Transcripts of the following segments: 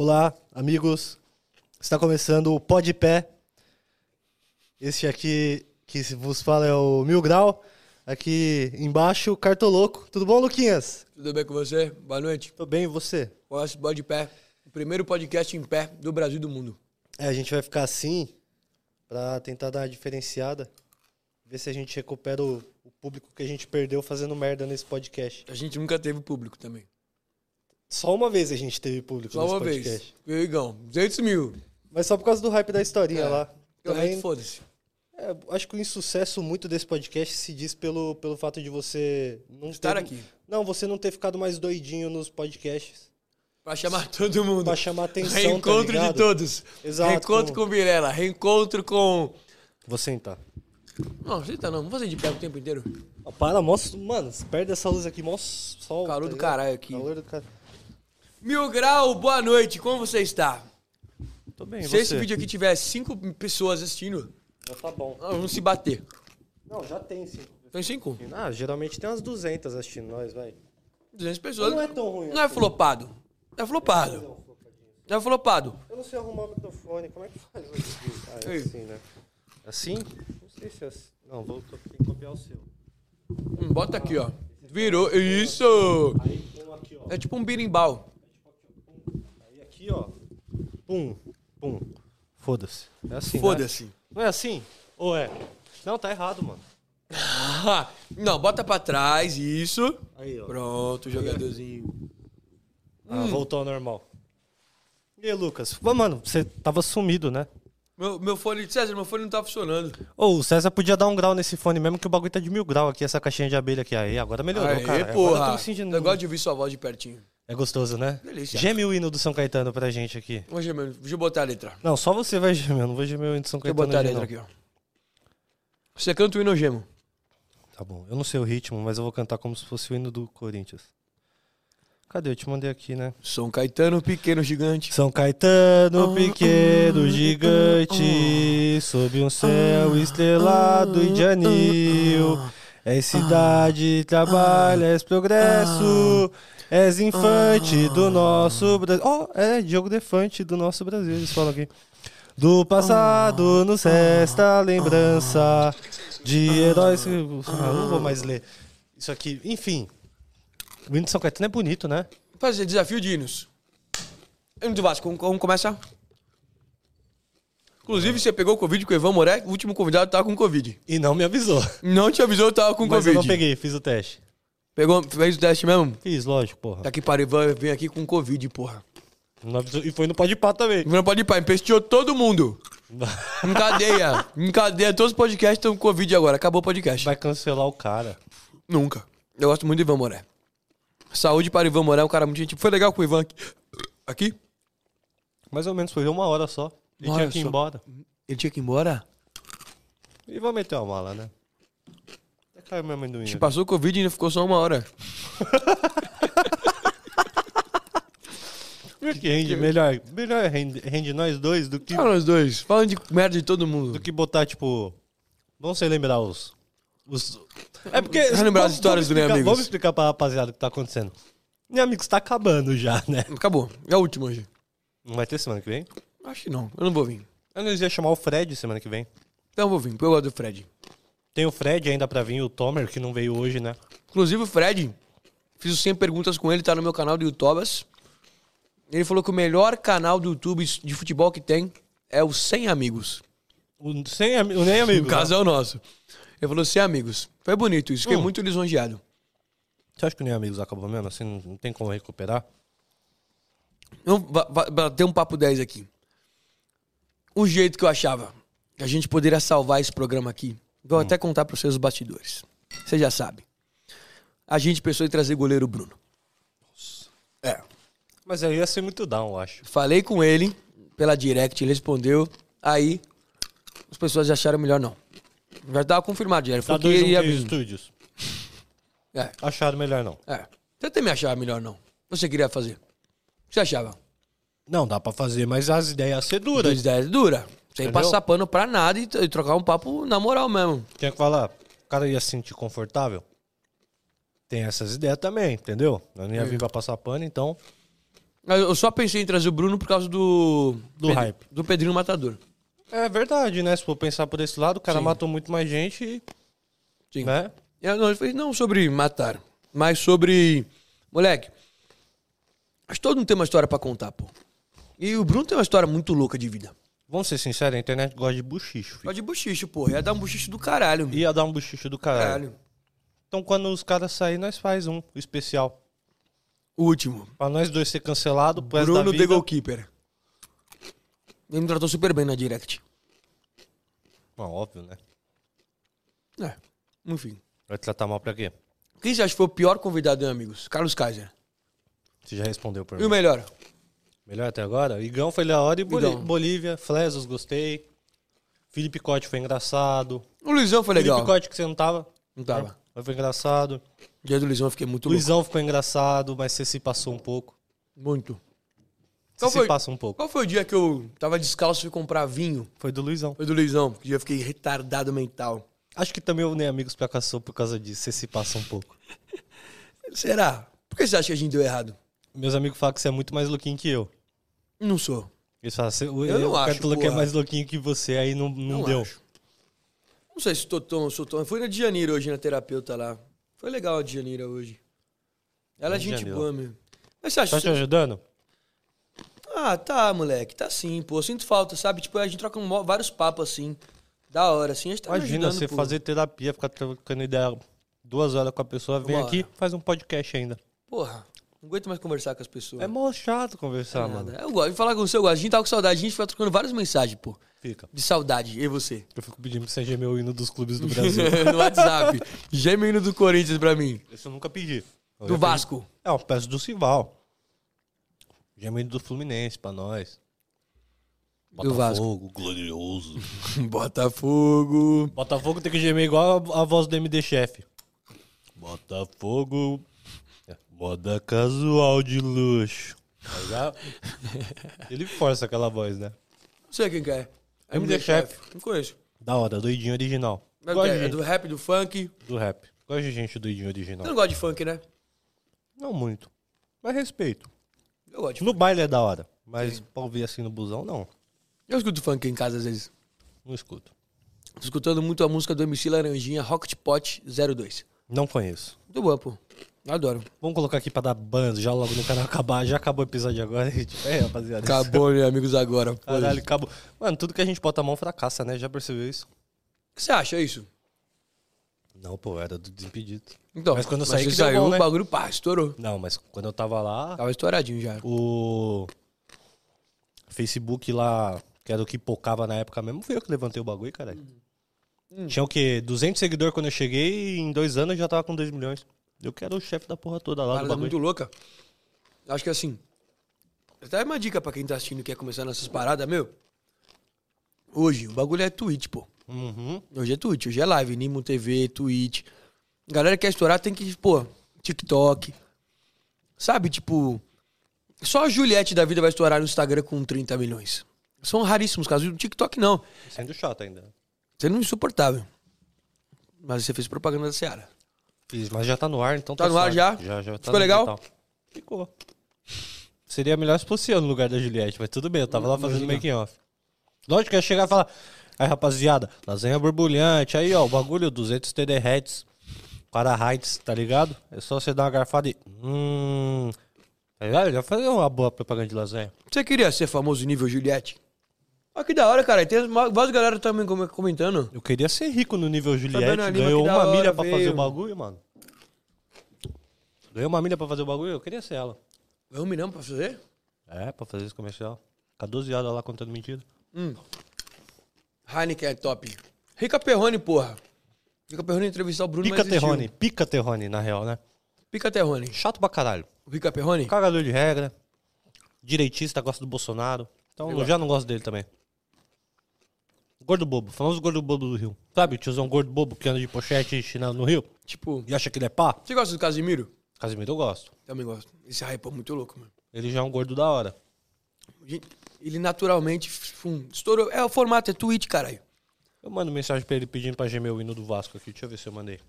Olá, amigos. Está começando o Pode Pé. Este aqui que vos fala é o Mil Grau. Aqui embaixo, Cartoloco. Tudo bom, Luquinhas? Tudo bem com você? Boa noite. Tô bem, e você? Gosto Pode Pé. O primeiro podcast em pé do Brasil e do mundo. É, a gente vai ficar assim pra tentar dar uma diferenciada. Ver se a gente recupera o, o público que a gente perdeu fazendo merda nesse podcast. A gente nunca teve público também. Só uma vez a gente teve público Só uma podcast. vez. Eu e Igão, 200 mil. Mas só por causa do hype da historinha É. lá. Também, foda-se. é, acho que o insucesso muito desse podcast se diz pelo, pelo fato de você não Estar ter, aqui. Não, você não ter ficado mais doidinho nos podcasts. Pra chamar todo mundo. Pra chamar atenção, tá Reencontro de ligado? todos. Exato, Reencontro com- com Virela. Reencontro com... Vou sentar. Não, senta não. Vamos fazer de pé o tempo inteiro. Ó, para, mostra. Mano, perde essa luz aqui, mó sol. Calor tá do ligado? caralho aqui. Calor do caralho. Mil Grau, boa noite. Como você está? Tô bem, Se você? esse vídeo aqui tiver cinco pessoas assistindo, Já tá bom. nós vamos se bater. Não, já tem sim. Tem cinco? Ah, geralmente tem umas 200 assistindo nós, vai. 200 pessoas. Não é tão ruim Não é assim. flopado. É flopado. É flopado. Eu não sei arrumar o microfone, como é que faz? Ah, é Ei. assim, né? Assim? Não sei se é assim. Não, vou tem que copiar o seu. Hum, bota aqui, ó. Virou. Isso! Aí um aqui, ó. É tipo um birimbau. Pum, pum. Foda-se. É assim, né? Foda-se. Não é assim? Ou é? Não, tá errado, mano. Não, bota pra trás, isso. Aí, ó. Pronto, jogadorzinho. Ah, Hum. voltou ao normal. E aí, Lucas? Pô, mano, você tava sumido, né? Meu, meu fone, César, meu fone não tá funcionando. Ô, o César podia dar um grau nesse fone mesmo, que o bagulho tá de mil grau aqui, essa caixinha de abelha aqui. Aí, agora melhorou, Aê, cara. Agora eu porra. tô me sentindo... Eu gosto de ouvir sua voz de pertinho. É gostoso, né? Delícia. Geme o hino do São Caetano pra gente aqui. Vamos gemer. Deixa eu botar a letra. Não, só você vai gemer, eu não vou gemer o hino do São Deixa eu Caetano. botar a letra não. aqui, ó. Você canta o hino ou gemo? Tá bom, eu não sei o ritmo, mas eu vou cantar como se fosse o hino do Corinthians. Cadê? Eu te mandei aqui, né? São Caetano, pequeno gigante. São Caetano, Ah, pequeno ah, gigante, sob um céu estrelado e de anil. És cidade, trabalho, és progresso, és infante do nosso Brasil. Oh, é, Diogo Defante do nosso Brasil, eles falam aqui. Do passado nos resta a lembrança de heróis. Ah, não vou mais ler isso aqui. Enfim, o hino de São Caetano é bonito, né? Fazer desafio de hinos. Hino do Vasco, como, como começa? Inclusive, você pegou o Covid com o Ivan Moré, o último convidado tava com Covid. E não me avisou. Não te avisou, tava com Mas Covid. eu não peguei, fiz o teste. Pegou, fez o teste mesmo? Fiz, lógico, porra. Tá aqui para Ivan, vem aqui com Covid, porra. Não avisou- E foi no pode pá também. Ivan pode ir pra empesteou todo mundo. Em cadeia. em cadeia, todos os podcasts estão com Covid agora. Acabou o podcast. Vai cancelar o cara. Nunca. Eu gosto muito do Ivan Moré. Saúde para o Ivan Moré, um cara muito gente. Foi legal com o Ivan aqui. Aqui? Mais ou menos, foi uma hora só. Ele tinha que ir só. embora. Ele tinha que ir embora? E vou meter uma mala, né? Até caiu meu amendoim. Te ali. passou o Covid e ainda ficou só uma hora. Que rende melhor? Melhor rende, rende nós dois do que, Fala nós dois. Falando de merda de todo mundo. do que botar, tipo. Vamos sei lembrar os. os... É porque. Vamos lembrar as histórias do explicar- Amigos. Vamos explicar pra rapaziada o que tá acontecendo. Nem amigos, tá acabando já, né? Acabou. É o último hoje. Não vai ter semana que vem? Acho que não. Eu não vou vir. Eu não ia chamar o Fred semana que vem. Então eu vou vir, porque eu gosto do Fred. Tem o Fred ainda pra vir, o Tomer, que não veio hoje, né? Inclusive o Fred, fiz os 100 perguntas com ele, tá no meu canal do YouTubers. Ele falou que o melhor canal do YouTube de futebol que tem é o 100 Amigos. O, sem, o nem amigo. No caso é o nosso. Ele falou 100 Amigos. Foi bonito isso, fiquei Hum. muito lisonjeado. Você acha que o nem amigos acabou mesmo? Assim, não, não tem como recuperar? Vamos va- va- bater um papo 10 aqui. O jeito que eu achava que a gente poderia salvar esse programa aqui, vou até contar para vocês os bastidores. Você já sabe. A gente pensou em trazer goleiro Bruno. É. Mas aí ia ser muito down, eu acho. Falei com ele pela direct, ele respondeu. Aí as pessoas acharam melhor não. Já tava confirmado, já. Ele Tá falou que dois ia vir. estúdios. É, Acharam melhor não. é. Você também achava melhor não. Você queria fazer. O que você achava? Não, dá pra fazer, mas as ideias iam ser duras. Duas ideias dura. Sem Entendeu? passar pano pra nada e, e trocar um papo na moral mesmo. Tinha que falar, o cara ia se sentir confortável. Tem essas ideias também, entendeu? Eu não ia vir pra passar pano, então. Eu só pensei em trazer o Bruno por causa do. Do hype. Do Pedrinho Matador. É verdade, né? Se for pensar por esse lado, o cara Sim. matou muito mais gente e. Sim. Né? Eu não, ele fez não sobre matar, mas sobre. Moleque, acho que todo mundo tem uma história pra contar, pô. E o Bruno tem uma história muito louca de vida. Vamos ser sinceros, a internet gosta de buchicho. filho. Pode de buchicho, pô. Ia dar um buchicho do caralho, meu. Ia dar um buchicho do caralho. Caralho. Então quando os caras saírem, nós faz um especial. Último. Pra nós dois ser cancelado, pro resto da Bruno vida. The Goalkeeper. Ele me tratou super bem na direct. Óbvio, né? É, enfim. Vai tratar mal pra quê? Quem você acha que foi o pior convidado, hein, amigos? Carlos Kaiser. Você já respondeu por E o mim. melhor? Melhor até agora? Igão foi da hora e Boli- Igão. Bolívia, Flesos, gostei. Felipe Cote foi engraçado. O Luizão foi legal. Felipe Cote que você não tava? Não tava. Mas foi engraçado. Dia do Luizão eu fiquei muito louco. Luizão ficou engraçado, mas você se passou um pouco. Muito. Você Qual se foi? passa um pouco. Qual foi o dia que eu tava descalço e fui comprar vinho? Foi do Luizão. Foi do Luizão. Que dia eu fiquei retardado mental. Acho que também eu nem amigos pra caçou por causa disso. Você se passa um pouco. Será? Por que você acha que a gente deu errado? Meus amigos falam que você é muito mais louquinho que eu. Não sou. Eles falam, você, o, Eu não o acho, que é porra. mais louquinho que você, aí não, não, Não deu. acho. Não sei se tô tão, sou tão. Eu fui na de Janeiro hoje, na terapeuta lá. Foi legal a de Janeiro hoje. Ela é gente boa mesmo. Mas você acha Tá te ajudando? Ah, tá, moleque. Tá sim, pô. Eu sinto falta, sabe? Tipo, a gente troca um- vários papos assim. Da hora, assim. A gente tá Imagina você pô. fazer terapia, ficar trocando ideia duas horas com a pessoa, vem Uma aqui, hora. faz um podcast ainda. Porra, não aguento mais conversar com as pessoas. É mó chato conversar, Nada. mano. Eu gosto de falar com você, eu gosto. A gente tava com saudade, a gente foi trocando várias mensagens, pô. Fica. De saudade, eu e você. Eu fico pedindo pra você gemer o hino dos clubes do Brasil. no WhatsApp. Gêmeo do Corinthians pra mim. Esse eu nunca pedi. Eu Do Vasco. pedi- É, eu peço do Cival. Geme do Fluminense pra nós. Do Vasco. Botafogo, glorioso. Botafogo. Botafogo tem que gemer igual a, a voz do MD Chef. Botafogo. É, Moda casual de luxo. Ligado? Ele força aquela voz, né? Não sei quem que é. MD Chef. Não conheço. Da hora, doidinho original. Mas Gosto é, de é gente do rap, do funk. do rap. Gosto de gente doidinho Você original. não gosta de funk, né? Não muito. Mas respeito. Eu gosto de No baile é da hora. Mas pra ouvir assim no busão, não. Eu escuto funk em casa às vezes. Não escuto. Tô escutando muito a música do MC Laranjinha, Rocket Pot 02. Não conheço. Muito boa, pô. Adoro. Vamos colocar aqui pra dar ban já logo no canal acabar. Já acabou o episódio agora. Tipo, é, rapaziada. Acabou, né, amigos, agora. Caralho, acabou. Mano, tudo que a gente bota a mão fracassa, né? Já percebeu isso? O que você acha isso? Não, pô, era do Desimpedido. Então, Mas quando eu saí que saiu, bom, né? o bagulho, pá, estourou. Não, mas quando eu tava lá, Tava estouradinho já. o Facebook lá, que era o que pocava na época mesmo, foi eu que levantei o bagulho, caralho. Hum. Tinha o quê? 200 seguidores quando eu cheguei e em dois anos eu já tava com 2 milhões. Eu que era o chefe da porra toda lá Parada muito louca. Acho que assim. Até uma dica pra quem tá assistindo e quer começar nessas paradas, meu. Hoje, o bagulho é Twitch, pô. Uhum. Hoje é Twitch, hoje é live, Nimo TV, Twitch. Galera que quer estourar tem que, pô, TikTok. Sabe, tipo. Só a Juliette da vida vai estourar no Instagram com 30 milhões. São raríssimos casos. No TikTok não. Sendo chato ainda. Sendo insuportável. Mas você fez propaganda da Seara. Fiz, mas já tá no ar, então Tá no ar já? Já, já tá Ficou legal? digital. Ficou. Seria melhor se fosse eu no lugar da Juliette, mas tudo bem, eu tava lá fazendo making off. Lógico que ia chegar e falar, aí rapaziada, lasanha borbulhante, aí ó, o bagulho 200 TD Hz para heights, tá ligado? É só você dar uma garfada e... Hum... Tá ligado? Já fazer uma boa propaganda de lasanha. Você queria ser famoso nível Juliette? Olha que da hora, cara. E Tem várias galera também com- comentando. Eu queria ser rico no nível Juliette, Fabiana Lima, ganhou uma hora, milha pra fazer veio. o bagulho, mano. Ganhou uma milha pra fazer o bagulho, eu queria ser ela. É um milhão pra fazer? É, pra fazer esse comercial. Ficar 12 horas lá contando mentira. Hum. Heineken é top. Rica Perrone, porra. Rica Perrone entrevistar o Bruno, Pica. Terrone, pica Terrone, na real, né? Pica Terrone. Chato pra caralho. O Rica Perrone? Cagador de regra. Direitista, gosta do Bolsonaro. Então Eu já não gosto dele também. Gordo bobo, famoso gordo bobo do Rio. Sabe, o tiozão gordo bobo que anda de pochete e chinelo no Rio? Tipo, E acha que ele é pá? você gosta do Casimiro? Casimiro eu gosto. Também gosto. Esse hype é muito louco, mano. Ele já é um gordo da hora. Gente, Ele naturalmente fum, estourou. É o formato, é tweet, caralho. Eu mando mensagem pra ele pedindo pra gemer o hino do Vasco aqui. Deixa eu ver se eu mandei.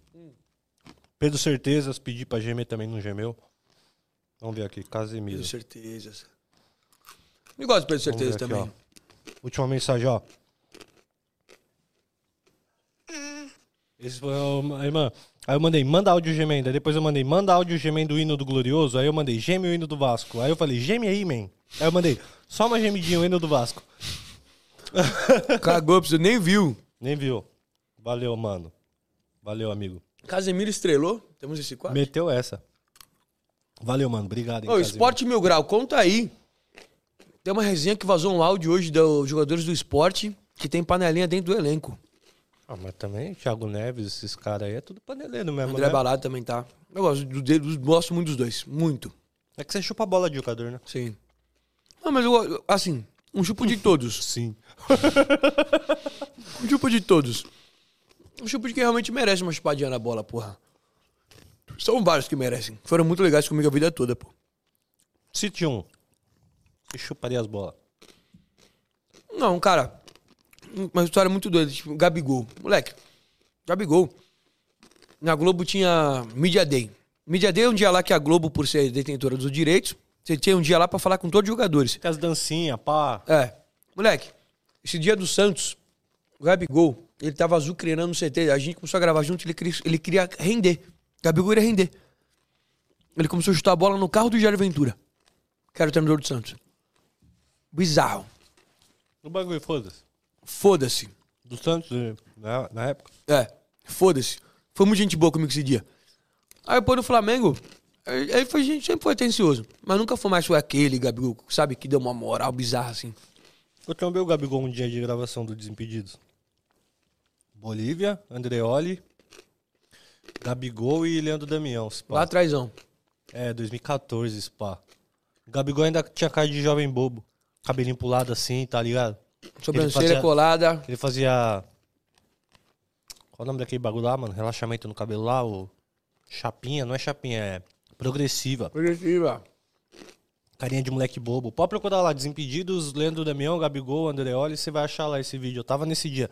Pedro Certezas, pedi pra gemer também, não gemeu. Vamos ver aqui, Casemiro. Pedro Certezas. Eu gosto de Pedro Vamos Certeza ver aqui, também. ó. Última mensagem, ó. Esse foi o... Aí, mano, aí eu mandei, manda áudio gemendo. Aí depois eu mandei, manda áudio gemendo o hino do Glorioso. Aí eu mandei, geme o hino do Vasco. Aí eu falei, geme aí, man. Aí eu mandei, só uma gemidinha o hino do Vasco. Cagou, você nem viu. Nem viu. Valeu, mano. Valeu, amigo. Casemiro estrelou. Temos esse quadro. Meteu essa. Valeu, mano. Obrigado, hein, Ô, Casemiro. Esporte Mil Grau, conta aí. Tem uma resenha que vazou um áudio hoje dos jogadores do esporte que tem panelinha dentro do elenco. Ah, mas também, Thiago Neves, esses caras aí, é tudo paneleiro mesmo, André né? Balado também tá. Eu gosto, do, gosto muito dos dois. Muito. É que você chupa a bola de jogador, né? Sim. Não, mas eu, assim, um chupo de todos. Sim. Um chupo de todos. Um chupo de quem realmente merece uma chupadinha na bola, porra. São vários que merecem. Foram muito legais comigo a vida toda, pô. Cite um. Que chuparia as bolas. Não, cara. Uma história muito doida. Tipo, Gabigol. Moleque. Gabigol. Na Globo tinha Media Day. Media Day é um dia lá que a Globo, por ser detentora dos direitos, você tinha um dia lá pra falar com todos os jogadores. Tem as dancinhas, pá. É. Moleque, esse dia do Santos, o Gabigol, ele tava azucrinando no CT. A gente começou a gravar junto, ele queria, ele queria render. Gabigol iria render. Ele começou a chutar a bola no carro do Jair Ventura, que era o treinador do Santos. Bizarro. O bagulho, foda-se. Foda-se. Do Santos, eh, na, na época. É, foda-se. Foi muito gente boa comigo esse dia. Aí depois no Flamengo, aí foi gente, sempre foi atencioso. Mas nunca foi mais foi aquele Gabigol, sabe, que deu uma moral bizarra assim. Eu trombei o Gabigol um dia de gravação do Desimpedidos. Bolívia, Andreoli, Gabigol e Leandro Damião. se pá. Lá atrásão. É, 2014, spa. O Gabigol ainda tinha cara de jovem bobo. Cabelinho pulado assim, tá ligado? Sobrancelha fazia- colada. Ele fazia. Qual o nome daquele bagulho lá, mano? Relaxamento no cabelo lá, o. Chapinha, não é chapinha, é progressiva. Progressiva. Carinha de moleque bobo. Pode procurar lá, Desimpedidos, Leandro Damião, Gabigol, Andreoli, você vai achar lá esse vídeo. Eu tava nesse dia.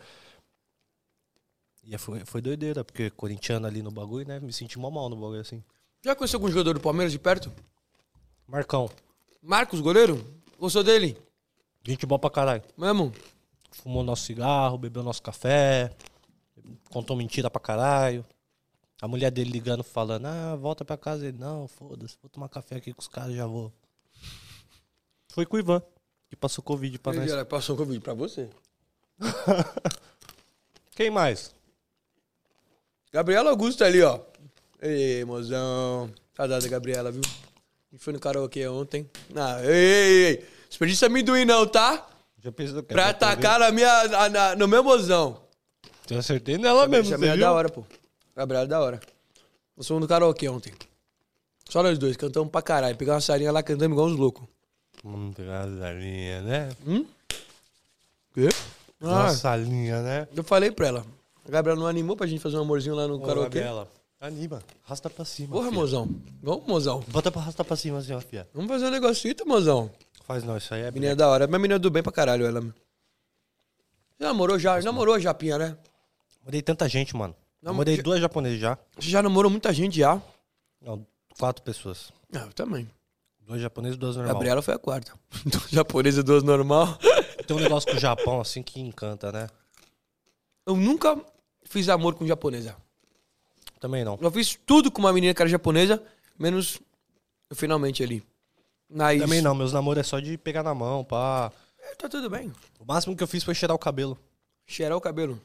E foi, foi doideira, porque corintiano ali no bagulho, né? Me senti mó mal no bagulho assim. Já conheceu algum jogador do Palmeiras de perto? Marcão, Marcos, goleiro? Gostou dele? Gente boa pra caralho. Mesmo? Fumou nosso cigarro, bebeu nosso café, contou mentira pra caralho. A mulher dele ligando, falando, ah, volta pra casa. Ele, não, foda-se, vou tomar café aqui com os caras, já vou. Foi com o Ivan, que passou Covid pra nós. Ele passou convite pra você. Quem mais? Gabriela Augusto ali, ó. Ei, mozão. Saudade da Gabriela, viu? Gente foi no karaokê ontem. Ah, ei, ei, ei. Desperdiça amendoim não, tá? Já pensou que Pra atacar na minha, na- na- no meu mozão. Eu acertei nela mesmo, Chamei você a viu? da hora, pô. Gabriela é da hora. Nós fomos no karaokê ontem. Só nós dois, cantamos pra caralho. Pegamos uma sarinha lá, cantamos igual uns loucos. Hum, linha, né? Quê? Ah, Nossa linha, né? eu falei pra ela. A Gabriela não animou pra gente fazer um amorzinho lá no Ô, karaokê. Gabriela, anima, arrasta pra cima. Porra, filha. mozão. Vamos, mozão. Bota pra arrastar pra cima assim, ó, fia. Vamos fazer um negocito, mozão. Faz não, isso aí é Menina da hora. Mas menina do bem pra caralho, ela. Já namorou já? Namorou a Japinha, né? Morei tanta gente, mano. Não, Morei já- duas japonesas já. Você já namorou muita gente já? Não, quatro pessoas. Ah, eu também. Duas japonesas e duas normais. Gabriela foi a quarta. Duas japonesas e duas normal. Tem um negócio com o Japão, assim, que encanta, né? Eu nunca fiz amor com japonesa. Também não. Eu fiz tudo com uma menina que era japonesa, menos eu finalmente ali. Mas... Também não, meus namoros é só de pegar na mão, pá. É, tá tudo bem. O máximo que eu fiz foi cheirar o cabelo. Cheirar o cabelo.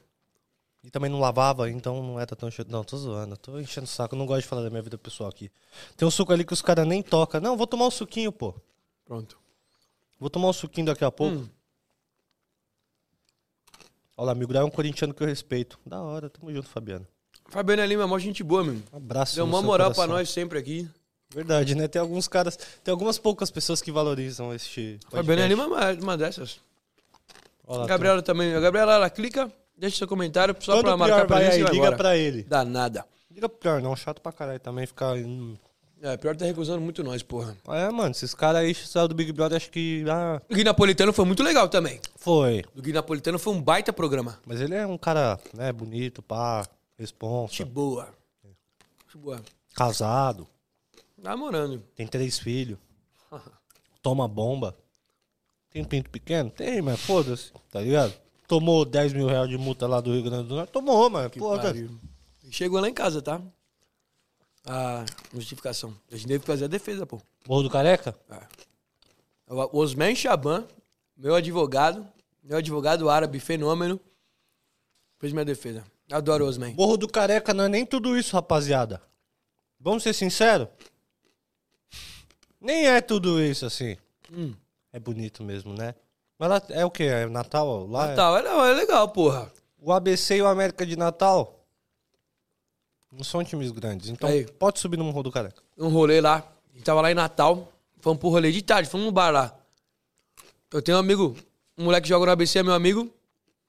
E também não lavava, então não era tão cheio. Não, tô zoando, tô enchendo o saco. Eu não gosto de falar da minha vida pessoal aqui. Tem um suco ali que os caras nem tocam. Não, vou tomar um suquinho, pô. Pronto. Vou tomar um suquinho daqui a pouco. Hum. Olha lá, amigo, é um corintiano que eu respeito. Da hora, tamo junto, Fabiano. Fabiano ali, meu mó gente boa, meu. Um abraço. Deu uma moral pra coração. nós sempre aqui. Verdade, né? Tem alguns caras, tem algumas poucas pessoas que valorizam este. Fabiano podcast. ali, uma, uma dessas. Olha lá, A Gabriela também. A Gabriela, ela clica, deixa seu comentário só Quando pra marcar pra gente aí, liga embora. pra ele. Dá nada. Liga pro pior, não. Chato pra caralho também ficar. É, pior tá recusando muito nós, porra. É, mano, esses caras aí saiu do Big Brother, acho que. Ah, O Gui Napolitano foi muito legal também. foi. O Gui Napolitano foi um baita programa. Mas ele é um cara, né, bonito, pá, responsa, Gente boa. Gente boa. casado. Namorando. Tem três filhos. Toma bomba. Tem pinto pequeno? Tem, mas foda-se, tá ligado? Tomou 10 mil reais de multa lá do Rio Grande do Norte? Tomou, mano. Pô, tá- Pariu. Chegou lá em casa, tá? A justificação. A gente teve que fazer a defesa, pô. Morro do Careca? O Osman Chaban, meu advogado, meu advogado árabe fenômeno, fez minha defesa. Adoro Osman. Morro do Careca não é nem tudo isso, rapaziada. Vamos ser sinceros? Nem é tudo isso, assim. Hum. É bonito mesmo, né? Mas lá é o quê? É Natal? Lá é- Natal, é, não, é legal, porra. O ABC e o América de Natal não são times grandes. Então Aí. pode subir no Morro do Careca. Um rolê lá. A gente tava lá em Natal. Fomos pro rolê de tarde, fomos no bar lá. Eu tenho um amigo, um moleque que joga no ABC é meu amigo.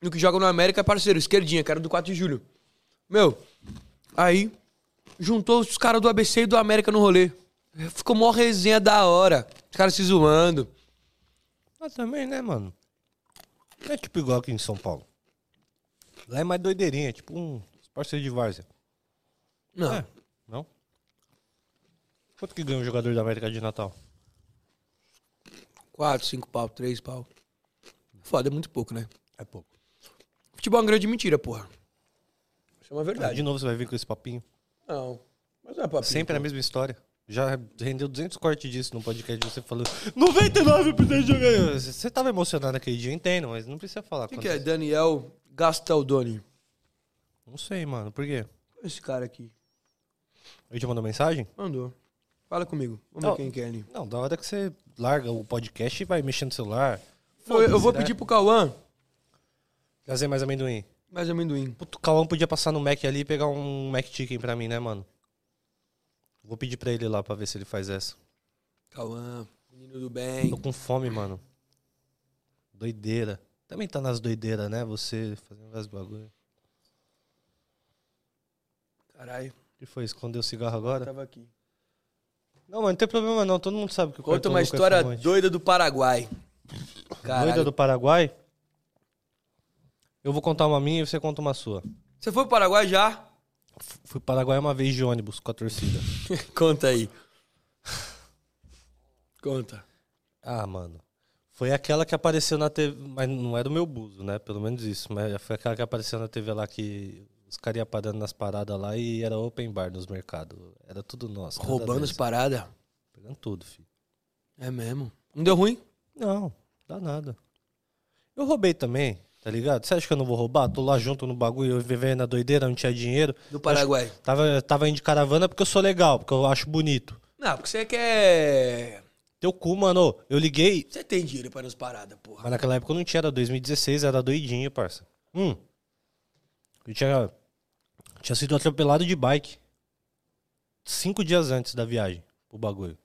E o que joga no América é parceiro, esquerdinha, cara do 4 de julho. Meu, aí juntou os caras do ABC e do América no rolê. Ficou mó resenha da hora. Os caras se zoando. Mas também, né, mano? Não é tipo igual aqui em São Paulo. Lá é mais doideirinha, tipo um parceiro de várzea. Não. É, não? Quanto que ganha um jogador da América de Natal? Quatro, cinco pau, três pau. Foda, é muito pouco, né? É pouco. Futebol é uma grande mentira, porra. Isso é uma Ah, verdade. de novo você vai vir com esse papinho. Não. Mas não é papinho. Sempre a mesma história. Já rendeu 200 cortes disso no podcast você falando 99% de jogador. Você tava emocionado naquele dia, eu entendo, mas não precisa falar. Quem quanto- que é? Daniel Gastaldoni. Não sei, mano. Por quê? Esse cara aqui. Ele te mandou mensagem? Mandou. Fala comigo. Vamos Não. ver quem que é ali. Não, da hora que você larga o podcast e vai mexendo no celular. Eu, eu vou Foda-se, né? pedir pro Cauã Trazer mais amendoim. mais amendoim. Puto, o Cauã podia passar no Mac ali e pegar um Mac Chicken pra mim, né, mano? Vou pedir pra ele lá pra ver se ele faz essa. Cauã, menino do bem. Tô com fome, mano. Doideira. Também tá nas doideiras, né? Você fazendo vários bagulho. Caralho, O que foi? Escondeu o cigarro agora? tava aqui. Não, mas não tem problema não. Todo mundo sabe que o Conta uma é história fumante. doida do Paraguai. Caralho. Doida do Paraguai? Eu vou contar uma minha e você conta uma sua. Você foi pro Paraguai já? Fui pro Paraguai uma vez de ônibus com a torcida. Conta aí. Conta. Ah, mano. Foi aquela que apareceu na TV. Mas não era o meu buzo, né? Pelo menos isso. Mas foi aquela que apareceu na TV lá que os caras iam parando nas paradas lá e era open bar nos mercados. Era tudo nosso. Roubando as paradas. Pegando tudo, filho. É mesmo. Não deu ruim? Não, dá nada. Eu roubei também, tá ligado? Você acha que eu não vou roubar? Tô lá junto no bagulho, eu vivendo na doideira, não tinha dinheiro. Do Paraguai. Tava, tava indo de caravana porque eu sou legal, porque eu acho bonito. Não, porque você quer. Teu cu, mano. Eu liguei, Você tem dinheiro para nas paradas, porra. mas naquela época eu não tinha, era 2016, era doidinho, parça. Hum. Eu tinha, tinha sido atropelado de bike. Cinco dias antes da viagem, o bagulho.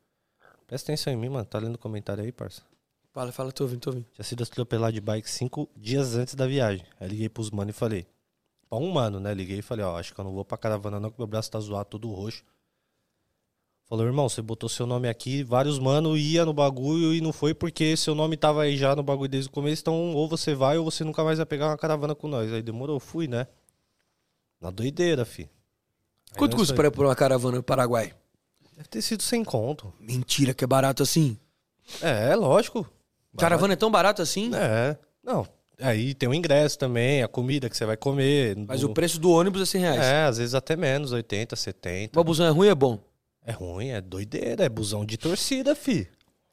Presta atenção em mim, mano. Tá lendo o comentário aí, parça? Fala, fala, tô ouvindo, tô ouvindo. Tinha sido atropelado de bike cinco dias antes da viagem. Aí liguei pros mano e falei. Pra um mano, né? Liguei e falei, ó, acho que eu não vou pra caravana não, que meu braço tá zoado, todo roxo. Falou, irmão, você botou seu nome aqui, vários mano ia no bagulho e não foi porque seu nome tava aí já no bagulho desde o começo, então ou você vai ou você nunca mais vai pegar uma caravana com nós. Aí demorou, fui, né? Na doideira, fi. Aí Quanto custa para ir por uma caravana no Paraguai? Deve ter sido sem conto. Mentira, que é barato assim. É, é lógico. Caravana é tão barato assim? É. Não. Aí tem o ingresso também, a comida que você vai comer. Mas no- o preço do ônibus é 100 reais. É, às vezes até menos, 80, 70. O busão é ruim ou é bom? É ruim, é doideira, é busão de torcida, fi.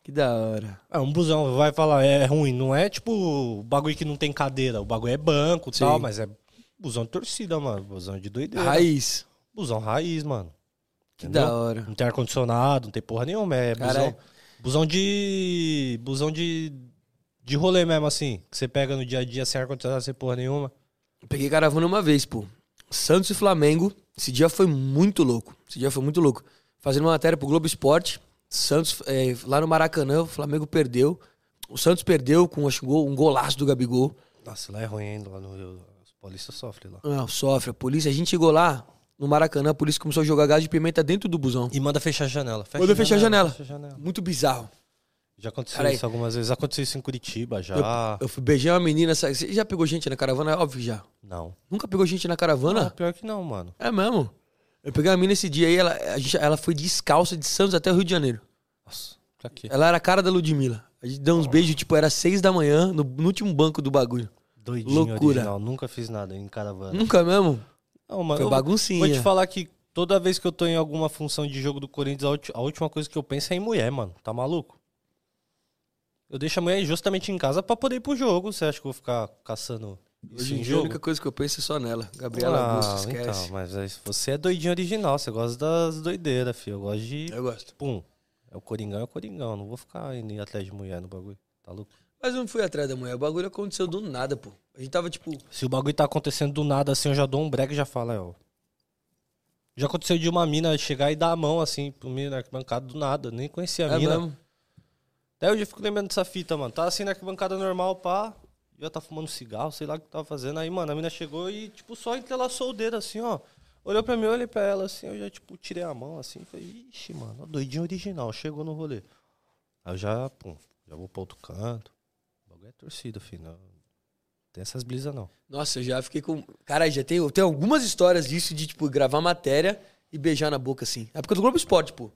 Que da hora. É um busão, vai falar, é ruim, não é tipo bagulho que não tem cadeira, o bagulho é banco e tal, mas é busão de torcida, mano, busão de doideira. Raiz. Busão raiz, mano. Que Entendeu? da hora. Não tem ar-condicionado, não tem porra nenhuma, é Caralho. busão de... busão de... de rolê mesmo, assim, que você pega no dia a dia sem ar-condicionado, sem porra nenhuma. Eu peguei caravana uma vez, pô. Santos e Flamengo. Esse dia foi muito louco. Esse dia foi muito louco. Fazendo uma matéria pro Globo Esporte. Santos, é, lá no Maracanã, o Flamengo perdeu. O Santos perdeu com acho, um gol- golaço do Gabigol. Nossa, lá é ruim ainda, lá no os paulistas sofrem lá. Ah, sofre. A polícia, a gente chegou lá no Maracanã, a polícia começou a jogar gás de pimenta dentro do busão. E manda fechar a janela. Fecha Manda fechar a janela. fecha a janela. Muito bizarro. Já aconteceu Cara, isso algumas vezes. Aconteceu isso em Curitiba já. Eu fui beijar uma menina. sabe? Você já pegou gente na caravana? É óbvio já. Não. Nunca pegou gente na Ah, caravana? pior que não, mano. É mesmo. Eu peguei uma mina esse dia aí, ela, a gente, ela foi descalça de Santos até o Rio de Janeiro. Nossa, pra quê? Ela era a cara da Ludmilla. A gente deu uns beijos, tipo, era seis da manhã, no, no último banco do bagulho. Doidinho Loucura. original. Nunca fiz nada em caravana. Nunca mesmo? Não, mano, Foi eu baguncinha. Vou te falar que toda vez que eu tô em alguma função de jogo do Corinthians, a, ulti- a última coisa que eu penso é em mulher, mano. Tá maluco? Eu deixo a mulher justamente em casa pra poder ir pro jogo. Você acha que eu vou ficar caçando isso Hoje em dia a jogo? única coisa que eu penso é só nela. Gabriela Ah, Augusto, esquece. então, mas aí você é doidinho original. Você gosta das doideiras, filho. Eu gosto de... Eu gosto. Pum. É o Coringão, é o Coringão. Não vou ficar indo atrás de mulher no bagulho. Tá louco? Mas eu não fui atrás da mulher. O bagulho aconteceu do nada, pô. A gente tava, tipo... Se o bagulho tá acontecendo do nada assim, eu já dou um break e já falo, é, ó. Já aconteceu de uma mina chegar e dar a mão assim pro menino na arquibancada do nada. Nem conhecia a É mina. mesmo? Até hoje eu fico lembrando dessa fita, mano. Tá assim na arquibancada normal, pá. Já tá fumando cigarro, sei lá o que tava fazendo. Aí, mano, a mina chegou e, tipo, só entrelaçou o dedo assim, ó. Olhou pra mim, eu olhei pra ela assim, eu já, tipo, tirei a mão assim. Falei, ixi, mano, doidinho original. Chegou no rolê. Aí eu já, pum, já vou pra outro canto. Bagulho é torcida, filho. Não tem essas brisas, não. Nossa, eu já fiquei com... Cara, já tem, tem algumas histórias disso de, tipo, gravar matéria e beijar na boca, assim. Na época do Globo Esporte, pô.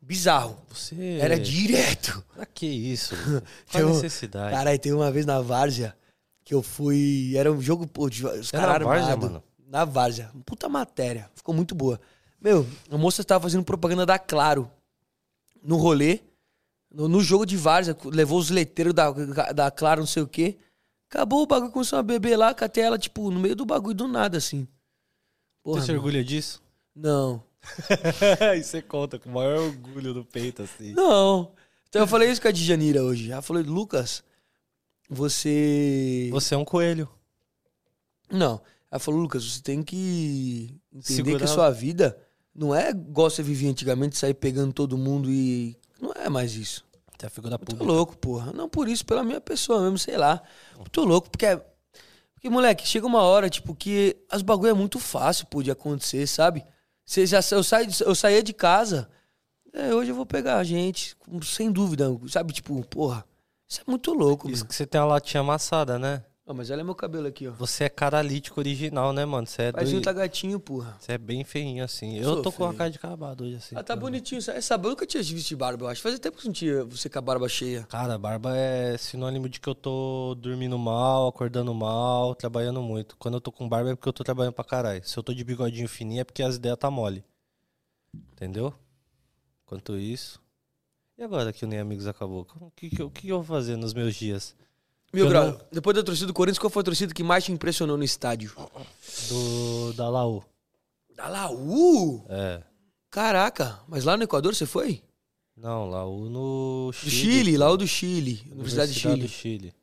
Bizarro. Você. Era direto. Pra que isso? Qual Eu- necessidade? Caralho, teve uma vez na Várzea que eu fui. Era um jogo, pô, de, os caras na Várzea, armados. mano? Na Várzea. Puta matéria. Ficou muito boa. Meu, a moça tava fazendo propaganda da Claro no rolê. No, no jogo de Várzea, levou os letreiros da, da Claro, não sei o quê. Acabou o bagulho, começou a beber lá, catei ela, tipo, no meio do bagulho do nada, assim. Porra, Você se orgulha disso? Não. e você conta com o maior orgulho no peito, assim. Não. Então eu falei isso com a Djanira hoje. Ela falou, Lucas, você. Você é um coelho. Não. Ela falou, Lucas, você tem que entender Segurar- que a sua vida não é igual você vivia antigamente, sair pegando todo mundo e. Não é mais isso. Você é a figura Tô pública. louco, porra. Não por isso, pela minha pessoa mesmo, sei lá. Tô louco, porque. é- Porque, moleque, chega uma hora, tipo, que as bagulho é muito fácil, pô, de acontecer, sabe? Você já, eu, saí, eu saía de casa, é, hoje eu vou pegar a gente, sem dúvida, sabe? Tipo, porra, isso é muito louco, Isso mano. que você tem uma latinha amassada, né? Ah, mas olha meu cabelo aqui, ó. Você é caralítico original, né, mano? Você é, um doido. tá gatinho, porra. Você é bem feinho, assim. Eu sou tô com feio. cara de acabado hoje, assim. Ah, tá bonitinho. Essa eu nunca tinha visto de barba, eu acho. Fazia tempo que eu não tinha você com a barba cheia. Cara, barba é sinônimo de que eu tô dormindo mal, acordando mal, trabalhando muito. Quando eu tô com barba é porque eu tô trabalhando pra caralho. Se eu tô de bigodinho fininho é porque as ideias tá mole. Entendeu? Enquanto isso. E agora que o Nem Amigos acabou? O que, que, eu- que eu vou fazer nos meus dias? Meu Eu não- depois da torcida do Corinthians, qual foi a torcida que mais te impressionou no estádio? Do, da Laú. Da Laú? É. Caraca, mas lá no Equador você foi? Não, Laú no Do Chile. Chile, pô. Laú do Chile, Universidade de Chile. do Chile.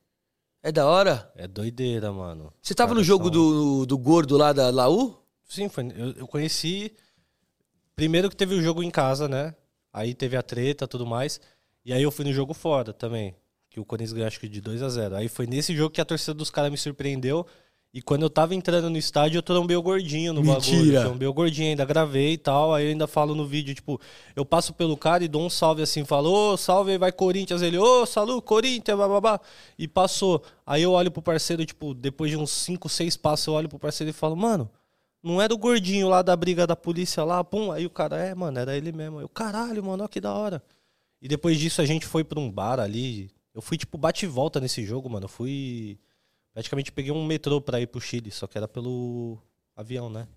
É da hora? É doideira, mano. Você tava Cara, no jogo são- do, do gordo lá da Laú? Sim, foi, eu, eu conheci. Primeiro que teve o jogo em casa, né? Aí teve a treta tudo mais. E aí eu fui no jogo fora também. Que o Corinthians ganhou acho que de 2 a 0 Aí foi nesse jogo que a torcida dos caras me surpreendeu. E quando eu tava entrando no estádio, eu trombei o gordinho no Mentira. bagulho. Trombei o gordinho, ainda gravei e tal. Aí eu ainda falo no vídeo, tipo, eu passo pelo cara e dou um salve assim, falo, ô, salve, aí vai Corinthians. Ele, ô, salu, Corinthians, bababá. E passou. Aí eu olho pro parceiro, tipo, depois de uns 5, 6 passos, eu olho pro parceiro e falo, mano, não era o gordinho lá da briga da polícia lá, pum. Aí o cara, é, mano, era ele mesmo. Eu, caralho, mano, ó que da hora. E depois disso a gente foi pra um bar ali. Eu fui, tipo, bate e volta nesse jogo, mano. Eu fui. Praticamente peguei um metrô pra ir pro Chile, só que era pelo avião, né?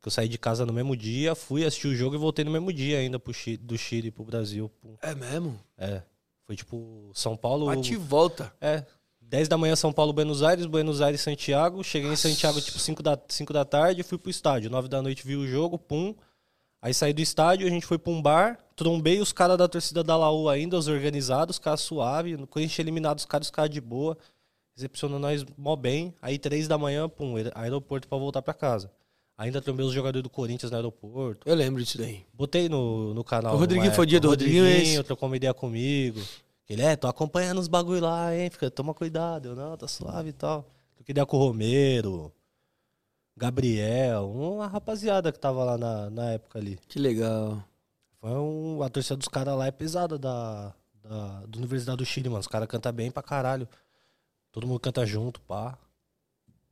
Que eu saí de casa no mesmo dia, fui assistir o jogo e voltei no mesmo dia ainda pro Chile, do Chile pro Brasil. Pum. É mesmo? É. Foi tipo São Paulo. Bate e volta. É. 10 da manhã São Paulo, Buenos Aires, Buenos Aires, Santiago. Cheguei em Santiago tipo 5 da, 5 da tarde, fui pro estádio. 9 da noite vi o jogo, pum. Aí saí do estádio, a gente foi pra um bar, trombei os caras da torcida da Laú ainda, os organizados, os caras suave. Quando a gente eliminado os caras, os caras de boa. Recepcionou nós mó bem. Aí 3 da manhã, pum, aeroporto pra voltar pra casa. Ainda trombei os jogadores do Corinthians no aeroporto. Eu lembro disso daí. Botei no, no canal. O Rodriguinho foi dia do Rodriguinho, é esse? trocou uma ideia comigo. Ele, é, tô acompanhando os bagulho lá, hein? Fica, toma cuidado. Eu, não, tá suave e tal. Troquei ideia com o Romero, Gabriel, uma rapaziada que tava lá na, na época ali. Que legal. Foi um, a torcida dos caras lá é pesada da, da, da Universidade do Chile, mano. Os caras cantam bem pra caralho. Todo mundo canta junto, pá.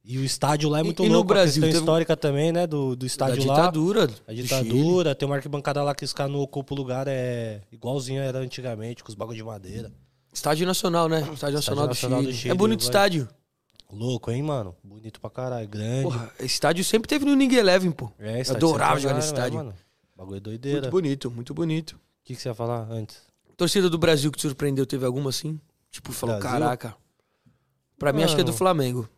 E o estádio lá é E- muito e no louco. a Brasil, questão histórica também, né? Do, do Da estádio lá. ditadura. A do Chile. ditadura, tem uma arquibancada lá que os caras não ocupam o lugar, é igualzinho era antigamente, com os bagulho de madeira. Estádio Nacional, né? Estádio Nacional, do, Nacional Chile. do Chile, É bonito o estádio. Louco, hein, mano? Bonito pra caralho, grande. Porra, estádio sempre teve no Ninguém Eleven, pô. É, estádio adorava jogar nesse né, estádio. mano? Bagulho é doideira. Muito O bonito, muito bonito. que, que você ia falar antes? Torcida do Brasil que te surpreendeu, teve alguma assim? Tipo, falou, Brasil? caraca. Pra mim, acho que é do Mano. Flamengo.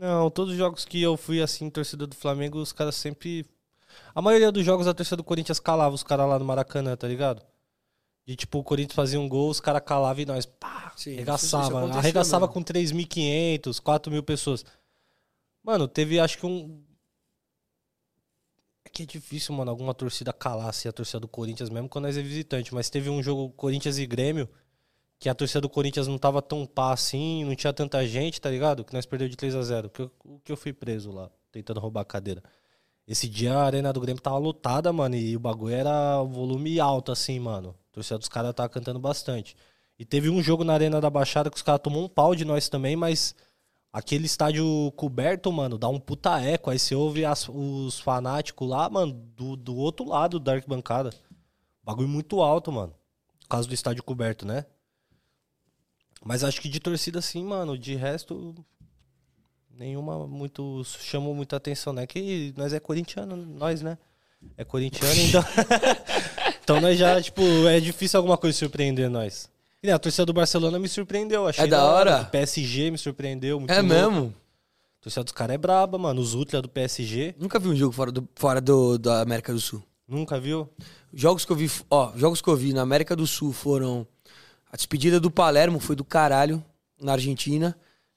Não, todos os jogos que eu fui assim, torcida do Flamengo, os caras sempre. A maioria dos jogos a torcida do Corinthians calava os caras lá no Maracanã, tá ligado? De tipo, o Corinthians fazia um gol, os caras calavam e nós, pá, Sim, arregaçava. isso arregaçava mesmo. com 3.500, 4.000 pessoas. Mano, teve acho que um. É que é difícil, mano, alguma torcida calar assim, a torcida do Corinthians, mesmo quando nós é visitante. Mas teve um jogo Corinthians e Grêmio, que a torcida do Corinthians não tava tão pá assim, não tinha tanta gente, tá ligado? Que nós perdeu de 3 a 0 que eu, O que eu fui preso lá, tentando roubar a cadeira. Esse dia a arena do Grêmio tava lotada, mano, e o bagulho era volume alto, assim, mano. A torcida dos caras tava cantando bastante. E teve um jogo na Arena da Baixada que os caras tomou um pau de nós também, mas aquele estádio coberto, mano, dá um puta eco. Aí você ouve as- os fanáticos lá, mano, do, do outro lado da arquibancada. Bagulho muito alto, mano. Por causa do estádio coberto, né? Mas acho que de torcida sim, mano. De resto, nenhuma muito chamou muita atenção, né? Que nós é corintiano, nós, né? É corintiano, então. então nós já, tipo, é difícil alguma coisa surpreender nós. E, né, a torcida do Barcelona me surpreendeu, achei É da hora? O PSG me surpreendeu. Muito É louco. mesmo? A torcida dos caras é braba, mano. Os Ultra do PSG. Nunca vi um jogo fora, do, fora do, da América do Sul. Nunca viu? Jogos que eu vi, ó, jogos que eu vi na América do Sul foram a despedida do Palermo foi do caralho na Argentina,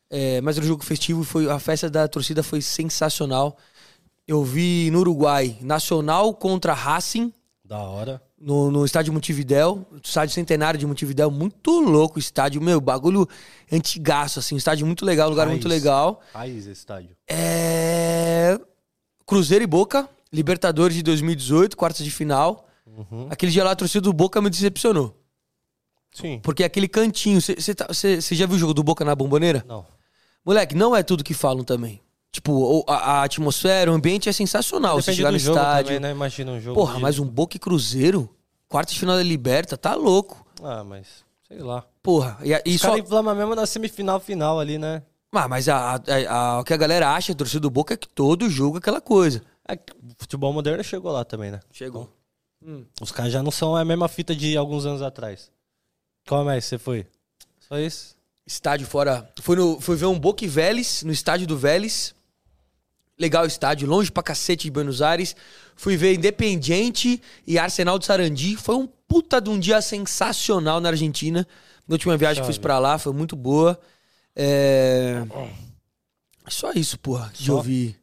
é, mas era um jogo festivo e foi a festa da torcida foi sensacional. Eu vi no Uruguai Nacional contra Racing Da hora. no, no estádio Montevidéu, estádio centenário de Montevidéu, muito louco o estádio, meu, bagulho antigaço assim, estádio muito legal, lugar muito Raiz. legal. Raiz esse estádio. É... Cruzeiro e Boca, Libertadores de 2018, quartas de final. Uhum. Aquele dia lá torcida do Boca me decepcionou. Sim. Porque aquele cantinho. Você já viu o jogo do Boca na bomboneira? Não. Moleque, não é tudo que falam também. Tipo, a, a atmosfera, o ambiente é sensacional. Você Depende chegar do no estádio. também, né? Imagina um jogo. Porra, de- mas um Boca e Cruzeiro, quarta de final da Liberta, tá louco. Ah, mas sei lá. Porra, e, e Os só. caras inflamam mesmo na semifinal final ali, né? Ah, mas a, a- a- o que a galera acha, a torcida do Boca, é que todo jogo é aquela coisa. É que o futebol moderno chegou lá também, né? Chegou. Os caras já não são a mesma fita de alguns anos atrás. Qual mais você foi? Só isso? Estádio fora. Fui, no, fui ver um Boca e Vélez, no estádio do Vélez. Legal o estádio, longe pra cacete de Buenos Aires. Fui ver Independiente e Arsenal de Sarandi. Foi um puta de um dia sensacional na Argentina. Na última viagem que fiz pra lá, foi muito boa. É... Só isso, porra, que Só? eu vi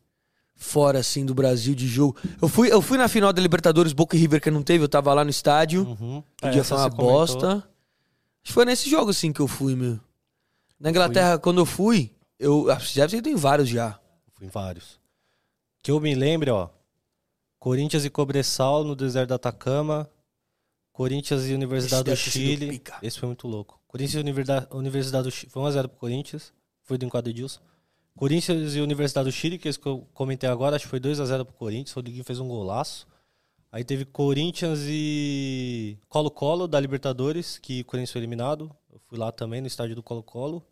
fora, assim, do Brasil de jogo. Eu fui, eu fui na final da Libertadores Boca e River, que não teve, eu tava lá no estádio. Uhum. O dia foi uma bosta. Acho que foi nesse jogo, assim, que eu fui, meu. Na Inglaterra, quando eu fui, eu. Você deve ter ido em vários já. Fui em vários. Que eu me lembro, ó. Corinthians e Cobressal no deserto da Atacama. Corinthians e Universidade do Chile. Esse foi muito louco. Corinthians e Universidade, Universidade do Chile. Foi 1x0 pro Corinthians. Foi do enquadro Edilson. Corinthians e Universidade do Chile, que é esse que eu comentei agora, acho que foi 2x0 pro Corinthians. O Rodriguinho fez um golaço. Aí teve Corinthians e Colo-Colo da Libertadores, que o Corinthians foi eliminado. Eu fui lá também no estádio do Colo-Colo.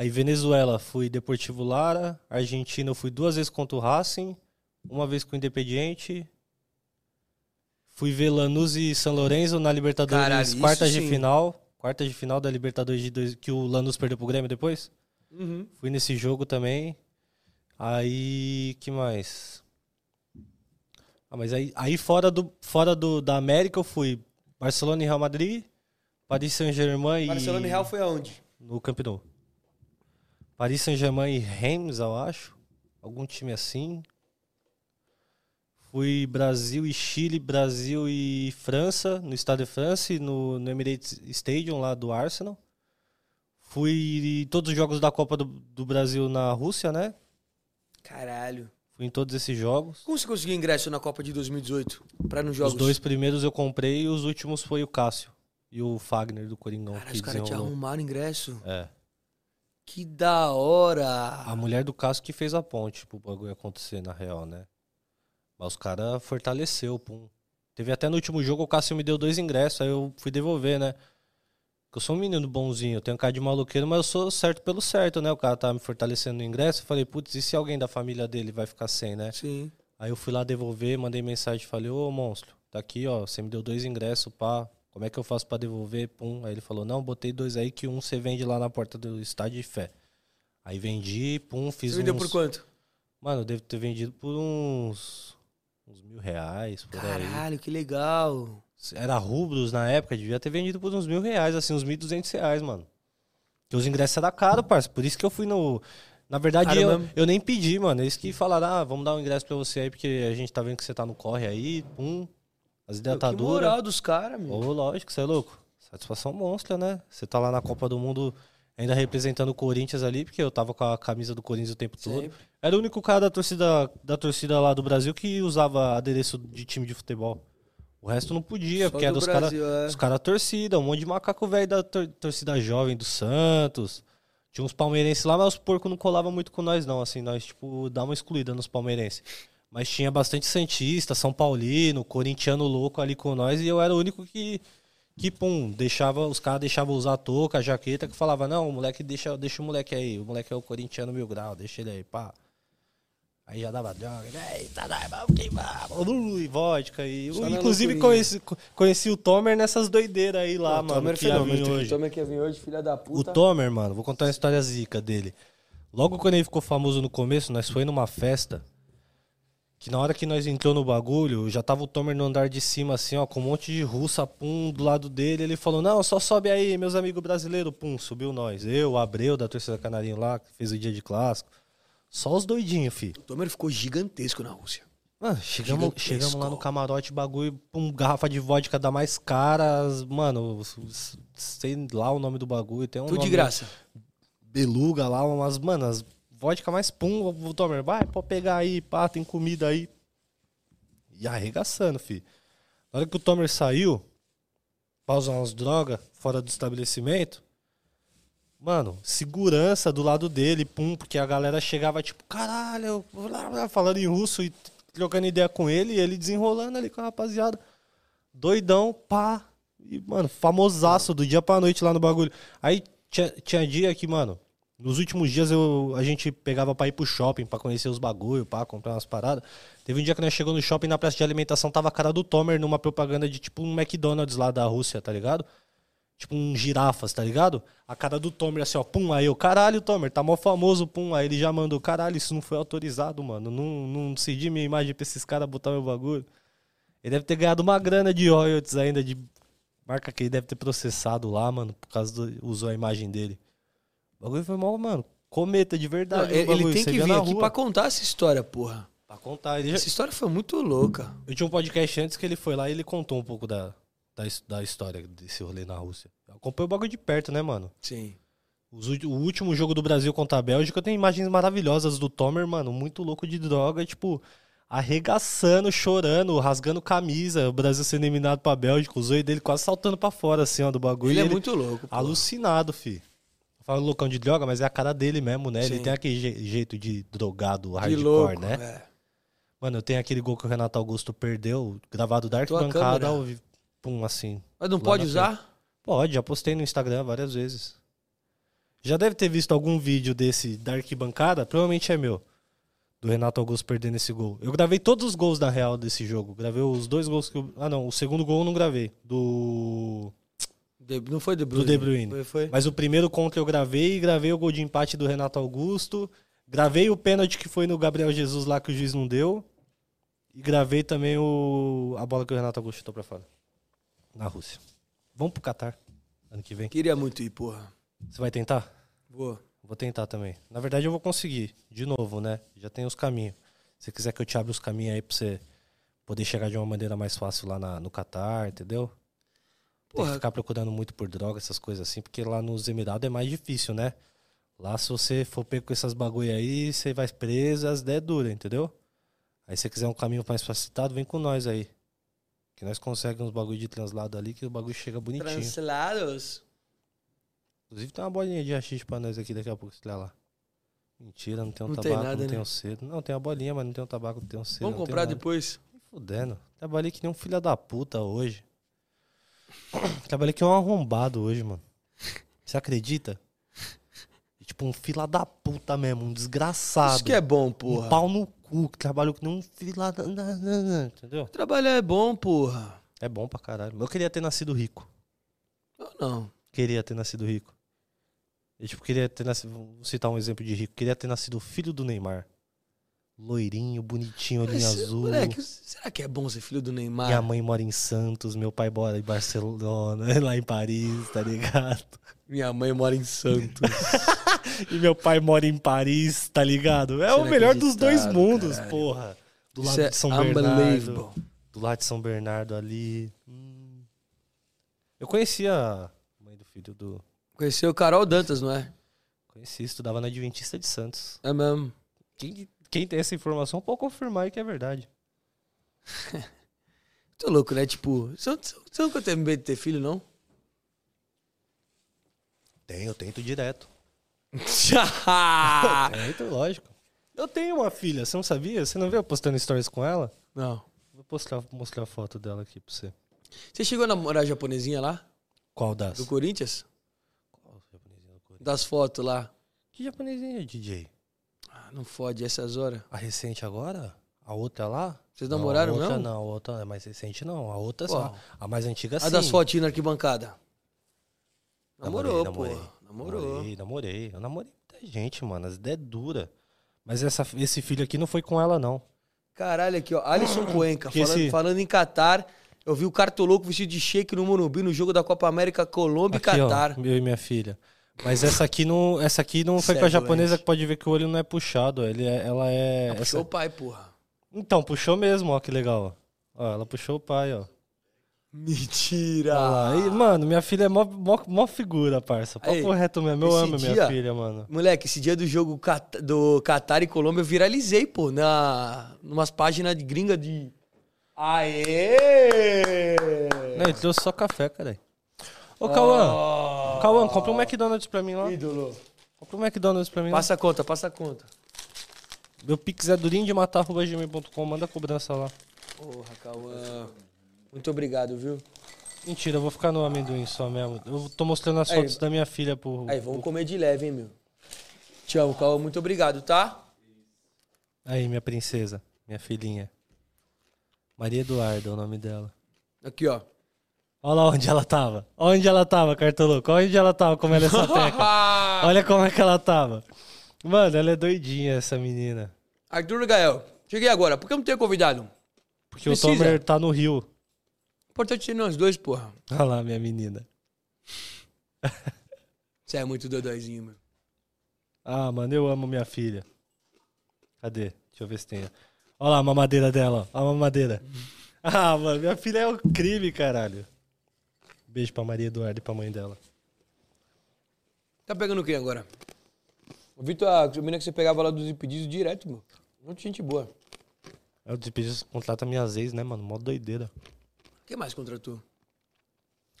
Aí Venezuela fui Deportivo Lara. Argentina eu fui duas vezes contra o Racing. Uma vez com o Independiente. Fui ver Lanús e São Lourenço na Libertadores, Caralho, quartas de sim. final. Quartas de final da Libertadores de dois, que o Lanús perdeu pro Grêmio depois. Fui nesse jogo também. Aí, que mais? Ah, mas aí, aí fora, do, fora do, da América eu fui Barcelona e Real Madrid, Paris Saint-Germain e... Barcelona e Real foi aonde? No Camp Nou. Paris Saint-Germain e Reims, eu acho. Algum time assim. Fui Brasil e Chile, Brasil e França, no Stade de France, no, no Emirates Stadium lá do Arsenal. Fui em todos os jogos da Copa do, do Brasil na Rússia, né? Caralho. Fui em todos esses jogos. Como você conseguiu ingresso na Copa de 2018? Pra nos jogos? Os dois primeiros eu comprei e os últimos foi o Cássio e o Fagner do Coringão. Cara, os caras te arrumaram ingresso. É. Que da hora! A mulher do Cássio que fez a ponte pro bagulho acontecer, na real, né? Mas os caras fortaleceu, pum. Teve até no último jogo, o Cássio me deu dois ingressos, aí eu fui devolver, né? Porque eu sou um menino bonzinho, eu tenho cara de maloqueiro, mas eu sou certo pelo certo, né? O cara tava me fortalecendo no ingresso, eu falei, putz, e se alguém da família dele vai ficar sem, né? Sim. Aí eu fui lá devolver, mandei mensagem, falei, ô monstro, tá aqui, ó, você me deu dois ingressos, pá, como é que eu faço pra devolver? Pum. Aí ele falou, não, botei dois aí que um você vende lá na porta do estádio de fé. Aí vendi, pum, fiz Você vendeu uns... por quanto? Mano, eu devo ter vendido por uns... uns mil reais, por aí. Caralho, que legal. Era rubros na época, devia ter vendido por uns mil reais, assim, uns mil duzentos reais, mano. Porque os ingressos eram caros, parça. Por isso que eu fui no. Na verdade, eu, mesmo? eu nem pedi, mano. Eles que falaram, ah, vamos dar um ingresso pra você aí, porque a gente tá vendo que você tá no corre aí, pum. As tá que moral dos caras, meu. Ô, lógico, você é louco. Satisfação monstra, né? Você tá lá na Copa do Mundo ainda representando o Corinthians ali, porque eu tava com a camisa do Corinthians o tempo todo. Sempre. Era o único cara da torcida, da torcida lá do Brasil que usava adereço de time de futebol. O resto não podia, Só porque era do dos caras é. os cara torcida, um monte de macaco velho da tor- torcida jovem do Santos. Tinha uns palmeirenses lá, mas os porcos não colavam muito com nós, não. Assim, nós, tipo, dá uma excluída nos palmeirenses. Mas tinha bastante Santista, São Paulino, corintiano louco ali com nós, e eu era o único que, que pum, deixava, os caras deixavam usar a touca, a jaqueta, que falava, não, o moleque deixa, deixa o moleque aí, o moleque é o corintiano mil grau, deixa ele aí, pá. Aí já dava droga, eita, uh, e vodka. E, Só inclusive conheci, conheci o Tomer nessas doideiras aí lá, Pô, mano, Tomer que ia vir hoje. Tomer que ia vir hoje, filha da O puta. Tomer, mano, vou contar uma história zica dele. Logo quando ele ficou famoso no começo, nós foi numa festa. Que na hora que nós entrou no bagulho, já tava o Tomer no andar de cima, assim, ó, com um monte de russa, pum, do lado dele. Ele falou: Não, só sobe aí, meus amigos brasileiros, pum, subiu nós. Eu, o Abreu, da torcida Canarinho lá, que fez o dia de clássico. Só os doidinhos, fi. O Tomer ficou gigantesco na Rússia. Mano, chegamos, Gigantesco. chegamos lá no camarote, bagulho, pum, garrafa de vodka da mais caras, mano, sei lá o nome do bagulho. Tem um Tudo de nome- graça. beluga lá, umas, mano, as vodka mais pum, o Tomer, vai, pode pegar aí, pá, tem comida aí. E arregaçando, fi. Na hora que o Tomer saiu, pra usar umas drogas fora do estabelecimento, mano, segurança do lado dele, pum, porque a galera chegava tipo, caralho, falando em russo e trocando ideia com ele, e ele desenrolando ali com a rapaziada. Doidão, pá. E, mano, famosaço do dia pra noite lá no bagulho. Aí tinha, tinha dia que, mano, nos últimos dias eu, a gente pegava pra ir pro shopping, pra conhecer os bagulho, pá, comprar umas paradas. Teve um dia que nós chegamos no shopping, na praça de alimentação, tava a cara do Tomer numa propaganda de tipo um McDonald's lá da Rússia, tá ligado? Tipo um girafas, tá ligado? A cara do Tomer assim, ó, pum, aí eu, caralho, Tomer, tá mó famoso, pum. Aí ele já mandou, caralho, isso não foi autorizado, mano. Não, não cedi minha imagem pra esses caras botar meu bagulho. Ele deve ter ganhado uma grana de royalties ainda, de marca que ele deve ter processado lá, mano, por causa do. usou a imagem dele. O bagulho foi mal, mano. Cometa de Não, verdade. ele o bagulho, tem que vir aqui rua. pra contar essa história, porra. Pra contar. Ele já- Essa história foi muito louca. Eu tinha um podcast antes que ele foi lá e ele contou um pouco da, da, da história desse rolê na Rússia. Eu acompanho o bagulho de perto, né, mano? Sim. Os o último jogo do Brasil contra a Bélgica tem imagens maravilhosas do Tomer, mano, muito louco de droga, tipo, arregaçando, chorando, rasgando camisa, o Brasil sendo eliminado pra Bélgica, o zoio dele quase saltando pra fora, assim, ó, do bagulho. Ele e é muito louco. porra. alucinado, fi. Eu falo loucão de droga, mas é a cara dele mesmo, né? Ele Sim. tem aquele je- jeito de drogado De hardcore, louco, né? é. Mano, eu tenho aquele gol que o Renato Augusto perdeu, gravado da arquibancada, ao pum, assim. Mas não pode usar? Pode, já postei no Instagram várias vezes. Já deve ter visto algum vídeo desse da arquibancada, provavelmente é meu. Do Renato Augusto perdendo esse gol. Eu gravei todos os gols na real desse jogo. Gravei os dois gols que eu... Ah, não, o segundo gol eu não gravei. Do. De- Não foi De Bruyne. Do De Bruyne. Foi, foi. Mas o primeiro contra eu gravei, gravei o gol de empate do Renato Augusto, gravei o pênalti que foi no Gabriel Jesus lá que o juiz não deu. E gravei também o... a bola que o Renato Augusto chutou pra fora. Na Rússia. Vamos pro Catar ano que vem. Queria muito ir, porra. Você vai tentar? Vou. Vou tentar também. Na verdade, eu vou conseguir. De novo, né? Já tem os caminhos. Se você quiser que eu te abra os caminhos aí pra você poder chegar de uma maneira mais fácil lá na- no Catar, entendeu? Tem Porra. que ficar procurando muito por droga, essas coisas assim, porque lá nos Emirados é mais difícil, né? Lá, se você for pego com essas bagulho aí, você vai preso, as ideias duras, entendeu? Aí, se você quiser um caminho mais facilitado, vem com nós aí. Que nós conseguimos uns bagulho de translado ali, que o bagulho chega bonitinho. Translados. Inclusive tem uma bolinha de haxixe pra nós aqui daqui a pouco, se lá. Mentira, não tem um Não tem tabaco, nada, não tem né? um cedo. Não, tem uma bolinha, mas não tem um tabaco, não tem um cedo. Vamos tem comprar depois. Me fudendo. Trabalhei que nem um filho da puta hoje. Trabalhei que nem um arrombado hoje, mano. Você acredita? Tipo, um fila da puta mesmo, um desgraçado. Isso que é bom, Um porra. pau no cu, que trabalhou que nem um fila da... Entendeu? Trabalhar é bom, porra. É bom pra caralho. Eu queria ter nascido rico. Eu não. Queria ter nascido rico. Eu, tipo, queria ter nascido... Vou citar um exemplo de rico. Queria ter nascido filho do Neymar. Loirinho, bonitinho, olhinho Mas, azul. Moleque, será que é bom ser filho do Neymar? Minha mãe mora em Santos, meu pai mora em Barcelona, lá em Paris, tá ligado? Minha mãe mora em Santos. E meu pai mora em Paris, tá ligado? É Isso o é melhor dos dois mundos, caralho. porra. Do lado Isso é de São Bernardo. unbelievable. Do lado de São Bernardo ali. Hum. Eu conhecia a mãe do filho do. Conheceu Carol Dantas, não é? Conheci, estudava na Adventista de Santos. É mesmo. Quem, quem tem essa informação pode confirmar aí que é verdade. Tô louco, né? Tipo, você, nunca teve medo de ter filho, não? Tem, eu tento direto. Tento, lógico. Eu tenho uma filha, você não sabia? Você não viu eu postando stories com ela? não. Vou postar, mostrar a foto dela aqui pra você. Você chegou a namorar a japonesinha lá? Qual das? Do Corinthians? Qual japonesinha do Corinthians? Das fotos lá. Que japonesinha, DJ? Não fode essas horas. A recente agora? A outra lá? Vocês Não, namoraram a outra mesmo? não, a outra é mais recente não. A outra Qual? só. A mais antiga A sim. das fotinhas na arquibancada. Namorou, namorei. pô. Namorou. Namorei, namorei. Eu namorei muita gente, mano. As ideias duras. Mas essa, esse filho aqui não foi com ela, não. Caralho, aqui, ó. Alisson Cuenca, falando, esse- falando em Catar. Eu vi o Cartoloco vestido de shake no Morumbi no jogo da Copa América Colômbia e ó, Catar. eu e minha filha. Mas essa aqui não, essa aqui não foi com a japonesa que pode ver que o olho não é puxado. Ele é- ela é. Puxou essa- o pai, porra. Então, puxou mesmo, ó, que legal. Ó, Ó, ela puxou o pai, ó. Mentira! Olha lá. E, mano, minha filha é mó, mó, mó figura, parça. Aí, Papo reto mesmo. Eu esse amo minha dia- filha, mano. Moleque, esse dia do jogo Cat- do Catar e Colômbia eu viralizei, pô, na numas páginas de gringa de. Aê! Não, ele trouxe só café, cara. Ô, Cauã. Oh, Cauã, compra um McDonald's pra mim lá. Ídolo. Compra um McDonald's pra mim lá. Passa a conta, passa a conta. Meu pix é durinho de matar.gmail.com. Manda a cobrança lá. Porra, Cauã. Muito obrigado, viu? Mentira, eu vou ficar no amendoim só mesmo. Eu tô mostrando as Aí, fotos da minha filha pro. Aí, vamos comer de leve, hein, meu? Te amo, Cauã. Muito obrigado, tá? Aí, minha princesa. Minha filhinha. Maria Eduarda é o nome dela. Aqui, ó. Olha lá onde ela tava. Onde ela tava, cartoloco. Onde ela tava comendo essa teca. Olha como é que ela tava. Mano, ela é doidinha, essa menina. Arthur Gael, cheguei agora. Por que eu não tenho convidado? Porque Precisa. o Tomer tá no Rio. Importante ser nós dois, porra. Olha lá, minha menina. Você é muito dodóizinho, meu. Ah, mano, eu amo minha filha. Cadê? Deixa eu ver se tem. Olha lá a mamadeira dela, ó. A mamadeira. Ah, mano, minha filha é um crime, caralho. Beijo pra Maria Eduarda e pra mãe dela. Tá pegando quem agora? O Vitor, a menina que você pegava lá dos impedidos direto, meu. Muito gente boa. É o despedido contrata minhas ex, né, mano? Mó doideira. Quem mais contratou?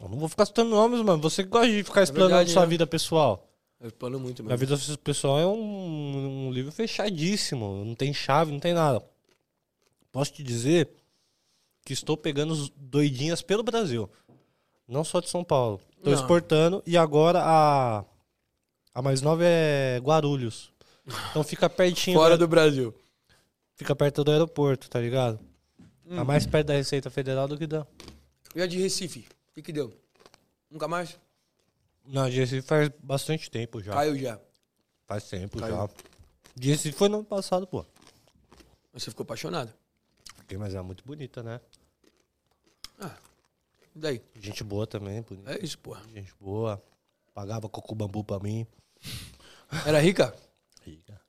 Eu não vou ficar citando nomes, mano. Você que gosta de ficar explanando verdade, sua né? vida pessoal. Eu explano muito, Minha meu. vida pessoal é um, um livro fechadíssimo. Não tem chave, não tem nada. Posso te dizer que estou pegando os doidinhas pelo Brasil. Não só de São Paulo. Estou Não. exportando e agora a, a mais nova é Guarulhos. Então fica pertinho. Fora do Brasil. Fica perto do aeroporto, tá ligado? Hum. Tá mais perto da Receita Federal do que da. E a de Recife? O que que deu? Nunca mais? Não, de Recife faz bastante tempo já. Caiu já. Faz tempo Caiu. já. De Recife foi no ano passado, pô. Você ficou apaixonado. Fiquei, mas é muito bonita, né? Ah, e daí? Gente boa também, bonita. É isso, porra. Gente boa. Pagava coco bambu pra mim. Era rica? Rica.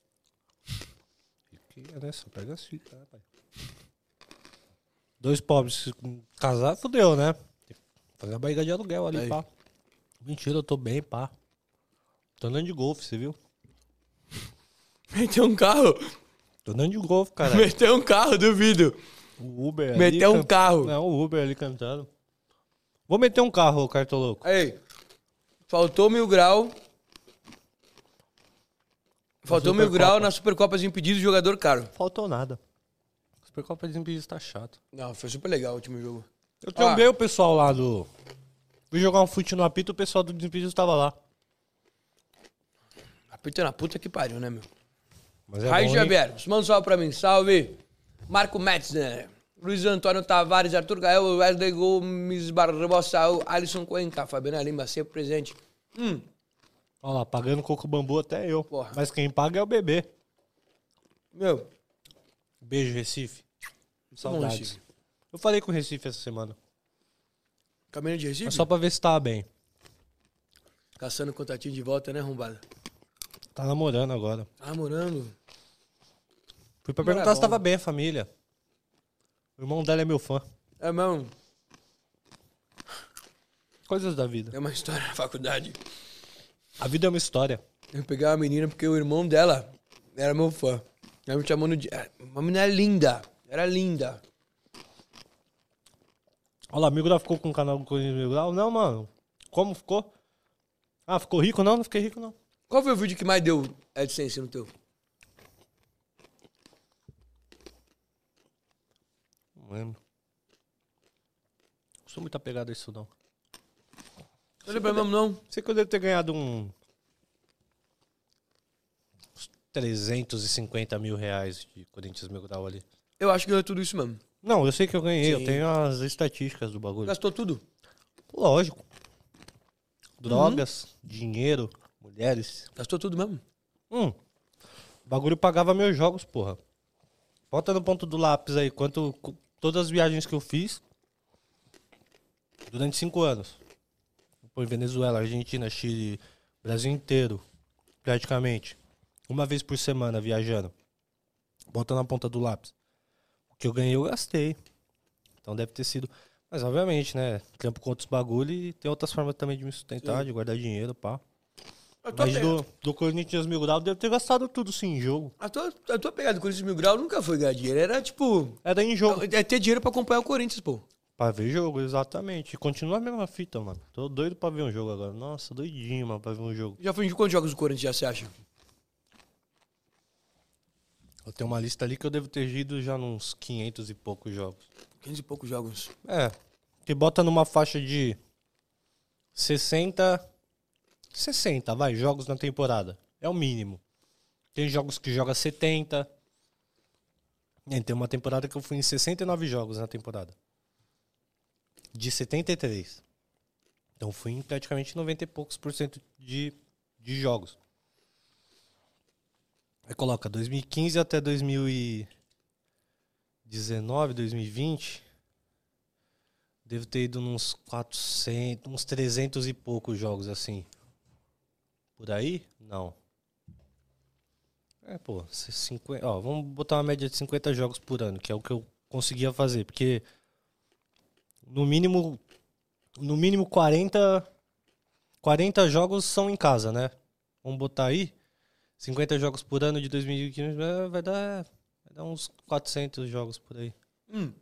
Riquinha, né? Só pega assim, tá, pai? Dois pobres casar, fudeu, né? Fazer a barriga de aluguel ali, Aí. pá. Mentira, eu tô bem, pá. Tô andando de golfe, você viu? Meteu um carro. Tô andando de golfe, cara. Meteu um carro, duvido. O Uber ali. Meteu um can- carro. Não, o Uber ali cantando. Vou meter um carro, cartoloco. Aí. Faltou mil grau. Faltou mil grau na Supercopa de Impedidos jogador caro. Faltou nada. Supercopa de Impedidos tá chato. Não, foi super legal o último jogo. Eu trombei o pessoal lá do. Fui jogar um fute no apito, o pessoal do Desimpedidos tava lá. Apita na puta que pariu, né, meu? Mas é Raio bom, hein? Javier, manda um salve pra mim. Salve. Marco Metzner. Luiz Antônio Tavares, Arthur Gael, Wesley Gomes Barbosa, Alisson Cuenca, Fabiana Lima, sempre presente. Hum, Olha lá, pagando coco bambu até eu. Porra. Mas quem paga é o bebê. meu, Beijo, Recife. Saudades. Recife. Eu falei com o Recife essa semana. caminho de Recife? Mas só pra ver se tava bem. Caçando contatinho de volta, né, arrombada? Tá namorando agora. Tá namorando. Fui pra Não é perguntar se bom. tava bem a família. O irmão dela é meu fã. É mesmo, Coisas da vida. é uma história na faculdade. A vida é uma história. Eu peguei uma menina porque o irmão dela era meu fã. Ela me chamando de. é, Uma menina linda. Era linda. Olha lá, amigo lá ficou com o canal do Corinthians Mil Grau. Não, mano. Como ficou? Ah, ficou rico? Não, não fiquei rico, não. Qual foi o vídeo que mais deu AdSense no teu? Lembro. Não sou muito apegado a isso, não. Não lembra mesmo, não? Sei que eu devo ter ganhado um. uns 350 mil reais de Corinthians Mil Grau ali. Eu acho que é tudo isso mesmo. Não, eu sei que eu ganhei, eu Sim. tenho as estatísticas do bagulho. Gastou tudo? Lógico. Drogas, dinheiro, mulheres. Gastou tudo mesmo? Hum. O bagulho pagava meus jogos, porra. Bota no ponto do lápis aí, quanto. Todas as viagens que eu fiz. Durante cinco anos. Foi Venezuela, Argentina, Chile, Brasil inteiro. Praticamente. Uma vez por semana viajando. Bota na ponta do lápis. O que eu ganhei, eu gastei. Então deve ter sido. Mas obviamente, né? Trampo com outros bagulho e tem outras formas também de me sustentar, de guardar dinheiro, pá. A tua, Mas do, do Corinthians Mil Grau deve ter gastado tudo sim em jogo. a tua, a tua pegada do Corinthians Mil Grau nunca foi ganhar dinheiro. Era tipo. Era em jogo. É ter dinheiro pra acompanhar o Corinthians, pô. Pra ver jogo, exatamente. E continua a mesma fita, mano. Tô doido pra ver um jogo agora. Nossa, doidinho, mano, pra ver um jogo. Já foi de quantos jogos do Corinthians já você acha? Eu tenho uma lista ali que eu devo ter ido já nos 500 e poucos jogos. 15 e poucos jogos. É. Que bota numa faixa de 60. 60, vai, jogos na temporada. É o mínimo. Tem jogos que joga 70. E tem uma temporada que eu fui em 69 jogos na temporada. De 73. Então fui em praticamente 90 e poucos por cento de, de jogos. Aí coloca 2015 até 2019, 2020. Devo ter ido uns 400, uns 300 e poucos jogos assim. Por aí? Não. É, pô, 50, ó, vamos botar uma média de 50 jogos por ano, que é o que eu conseguia fazer, porque no mínimo no mínimo 40 40 jogos são em casa, né? Vamos botar aí 50 jogos por ano de 2015 vai- dar vai dar uns 400 jogos por aí. Hum.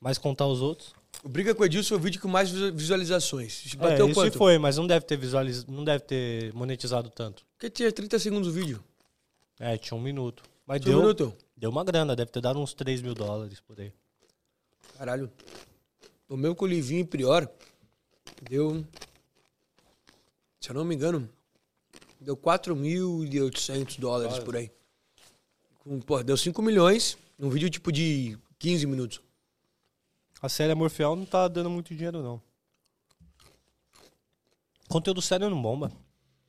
Mas contar os outros? O Briga com o Edilson foi o vídeo com mais visu- visualizações. É, Bateu isso quanto? foi, mas não deve ter visualiz... não deve ter monetizado tanto. Porque tinha 30 segundos o vídeo. É, tinha um minuto. Mas Tinha deu, um minuto? deu uma grana, deve ter dado uns 3 mil dólares por aí. Caralho. O meu com o Livinho e Prior deu. Se eu não me engano, deu 4.800 dólares por aí. Com, pô, deu 5 milhões num vídeo tipo de 15 minutos. A série Amor Fiel não tá dando muito dinheiro, não. Conteúdo sério não bomba.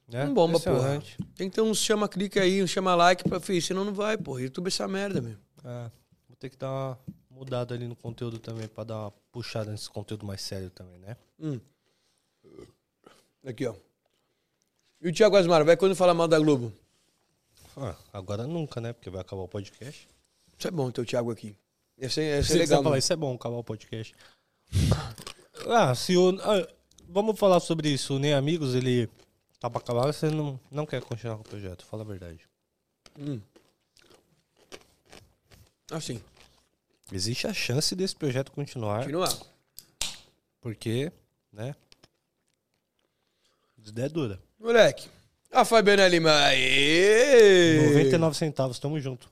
Né? Não bomba, porra. Tem que ter uns chama-clique aí, um chama-like pra filho, senão não vai, porra. YouTube é essa merda, meu. É, vou ter que dar uma mudada ali no conteúdo também, pra dar uma puxada nesse conteúdo mais sério também, né? Hum. Aqui, ó. E o Thiago Asmar, vai quando falar mal da Globo? Ah, agora nunca, né? Porque vai acabar o podcast. Isso é bom ter o Thiago aqui. É, esse Se é você legal, falar, isso é bom, acabar o podcast. ah, se o. ah, vamos falar sobre isso. O Nem Amigos, ele tá pra acabar, você não, não quer continuar com o projeto, fala a verdade. Hum. Assim, Existe a chance desse projeto continuar, continuar. porque, né? Ideia dura. Moleque. A Fabiana Lima. Aê! 99 centavos, tamo junto.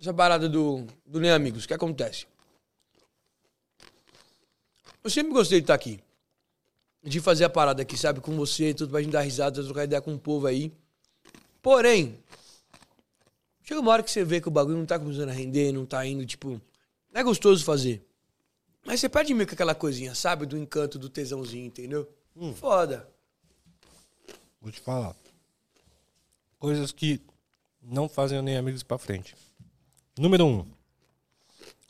Essa parada do, do Nem Amigos, o que acontece? Eu sempre gostei de estar aqui. De fazer a parada aqui, sabe? Com você, tudo pra gente dar risada, trocar ideia com o povo aí. Porém, chega uma hora que você vê que o bagulho não tá começando a render, não tá indo, tipo. Não é gostoso fazer. Mas você perde meio que aquela coisinha, sabe? Do encanto, do tesãozinho, entendeu? Foda. Vou te falar. Coisas que não fazem nem amigos pra frente. Número um.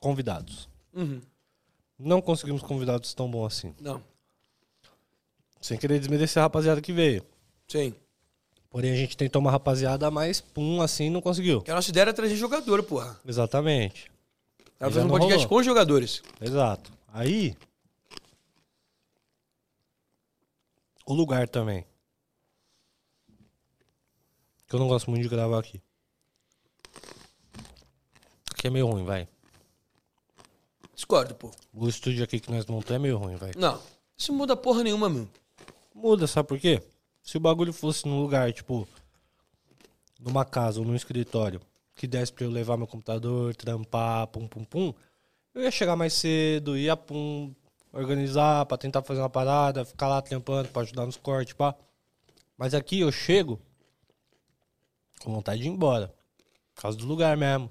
Convidados. Uhum. Não conseguimos convidados tão bons assim. Não. Sem querer desmerecer a rapaziada que veio. Sim. Porém, a gente tentou uma rapaziada, mas pum, assim, não conseguiu. Que a nossa ideia era trazer jogador, porra. Exatamente. Era fazer um podcast rolou. com jogadores. Exato. Aí. O lugar também. Que eu não gosto muito de gravar aqui. Aqui é meio ruim, vai. Discordo, pô. O estúdio aqui que nós montamos é meio ruim, vai. Não. Isso muda porra nenhuma, meu. Muda, sabe por quê? Se o bagulho fosse num lugar, tipo, numa casa ou num escritório, que desse pra eu levar meu computador, trampar, pum, pum, pum, eu ia chegar mais cedo, ia, pum, organizar pra tentar fazer uma parada, ficar lá trampando pra ajudar nos cortes, pá. Mas aqui eu chego com vontade de ir embora. Por causa do lugar mesmo.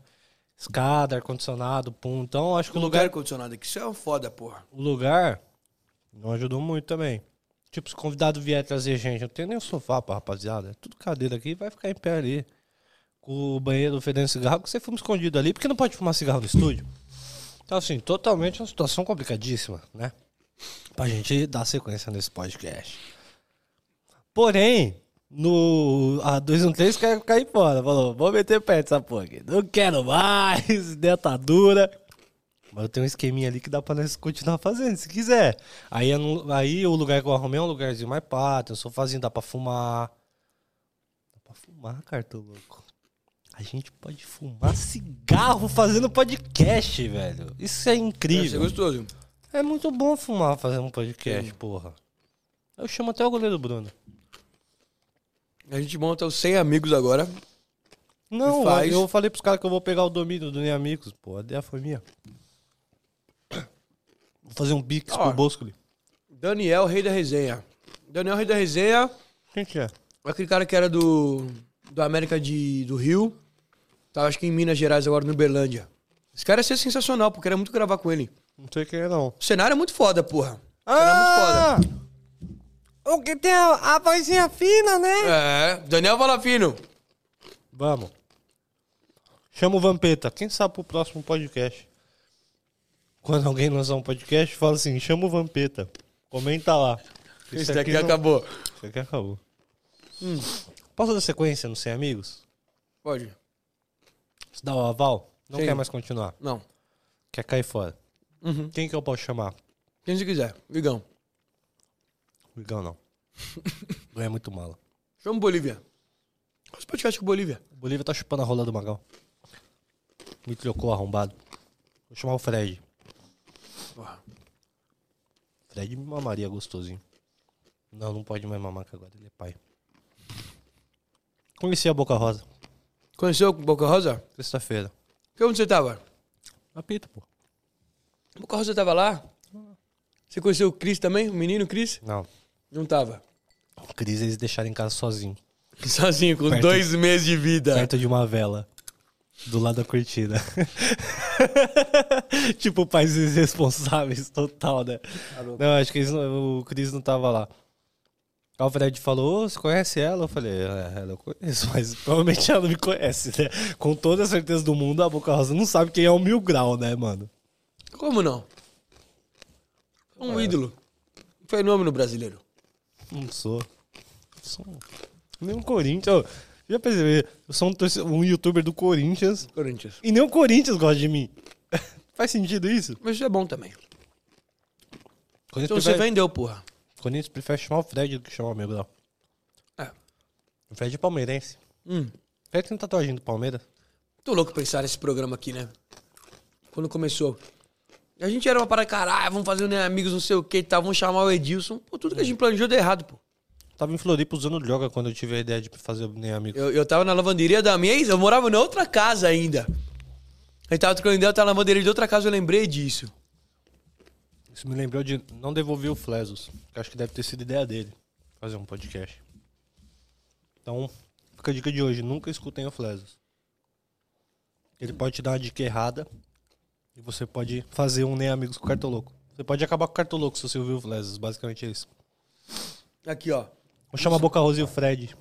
Escada, ar-condicionado, pum. Então, acho que O o lugar lugar, condicionado aqui, isso é uma foda, porra. o lugar não ajudou muito também. Tipo, se o convidado vier trazer gente, não tem nem o sofá pra rapaziada. É tudo cadeira aqui, vai ficar em pé ali. Com o banheiro fedendo cigarro, que você fuma escondido ali, porque não pode fumar cigarro no estúdio. Então, assim, totalmente uma situação complicadíssima, né? Pra gente dar sequência nesse podcast. Porém, no A213 quer cair fora. Falou, vou meter pé dessa porra aqui. Não quero mais, dentadura. Mas eu tenho um esqueminha ali que dá pra nós continuar fazendo, se quiser. Aí, é aí o lugar que eu arrumei é um lugarzinho mais pá, tem um sofazinho, dá pra fumar. Dá pra fumar, cartão louco. A gente pode fumar cigarro fazendo podcast, velho. Isso é Deve ser incrível. gostoso. É muito bom fumar fazendo um podcast, porra. Eu chamo até o goleiro Bruno. A gente monta os 100 amigos agora. Não, faz. eu falei pros caras que eu vou pegar o domínio do Nem Amigos. Pô, a ideia foi minha. Vou fazer um bix pro Boscoli. Daniel, rei da resenha. Daniel, rei da resenha. Quem que é? Aquele cara que era do, do América de, do Rio. Tá, acho que em Minas Gerais, agora no Uberlândia. Esse cara ia ser sensacional, porque era muito gravar com ele. Não sei quem é, não. O cenário é muito foda, porra. O cenário é muito foda. O que tem a, a vozinha fina, né? É, Daniel Valafino. Vamos. Chama o Vampeta. Quem sabe pro próximo podcast. Quando alguém lançar um podcast, fala assim, chama o Vampeta. Comenta lá. Esse daqui não- acabou. Isso aqui acabou. Posso dar sequência no Sem Amigos? Pode. Se dá o aval? Não Sim. quer mais continuar. Não. Quer cair fora. Uhum. Quem que eu posso chamar? Quem você quiser. Vigão. Igão não. Não é muito mala. Chama o Bolívia. Faz podcast com o Bolívia. O Bolívia tá chupando a rola do Magal. Me trocou arrombado. Vou chamar o Fred. Porra. Fred me mamaria gostosinho. Não, não pode mais mamar que agora ele é pai. Conheci a Boca Rosa. Conheceu o Boca Rosa? Sexta-feira. Que onde você tava? Apito, pô. Boca Rosa tava lá? Você conheceu o Cris também? O menino Cris? Não. Não tava. O Cris eles deixaram em casa sozinho. Sozinho, com Perto- dois meses de vida. Perto de uma vela. Do lado da cortina. tipo, pais irresponsáveis, total, né? Não, acho que eles o Cris não tava lá. Aí o Fred falou, "Ô, você conhece ela? Eu falei, é, ela eu conheço, mas provavelmente ela não me conhece, né? Com toda a certeza do mundo, a Boca Rosa não sabe quem é o Mil Grau, né, mano? Como não? Um ídolo. Um fenômeno brasileiro. Não sou. sou um- nem um Corinthians. Ô, Já percebeu? Eu sou um, um youtuber do Corinthians Corinthians. e nem o Corinthians gosta de mim. Faz sentido isso? Mas isso é bom também. Corinthians Então você prefere, vendeu, porra. Corinthians prefere chamar o Fred do que chamar o Mil Grau. É. O Fred é palmeirense. Hum. Fred tem tatuagem do Palmeiras. Tô louco pensar nesse programa aqui, né? Quando começou. A gente era uma parada, caralho, vamos fazer né, amigos, não sei o que e tal, vamos chamar o Edilson. Pô, tudo que a gente planejou deu errado, pô. Tava em Floripa usando droga quando eu tive a ideia de fazer nem amigo. Eu, eu tava na lavanderia da minha ex, eu morava na outra casa ainda. A gente tava trocando ideia, eu tava na lavanderia de outra casa, eu lembrei disso. Isso me lembrou de não devolver o Flesos. Que acho que deve ter sido ideia dele. Fazer um podcast. Então, fica a dica de hoje. Nunca escutem o Flesos. Ele pode te dar uma dica errada. E você pode fazer um nem amigos com o cartoloco. Você pode acabar com o cartoloco se você ouvir o Flesos. Basicamente é isso. Aqui, ó. Vou chamar a Boca Rosa e o Fred.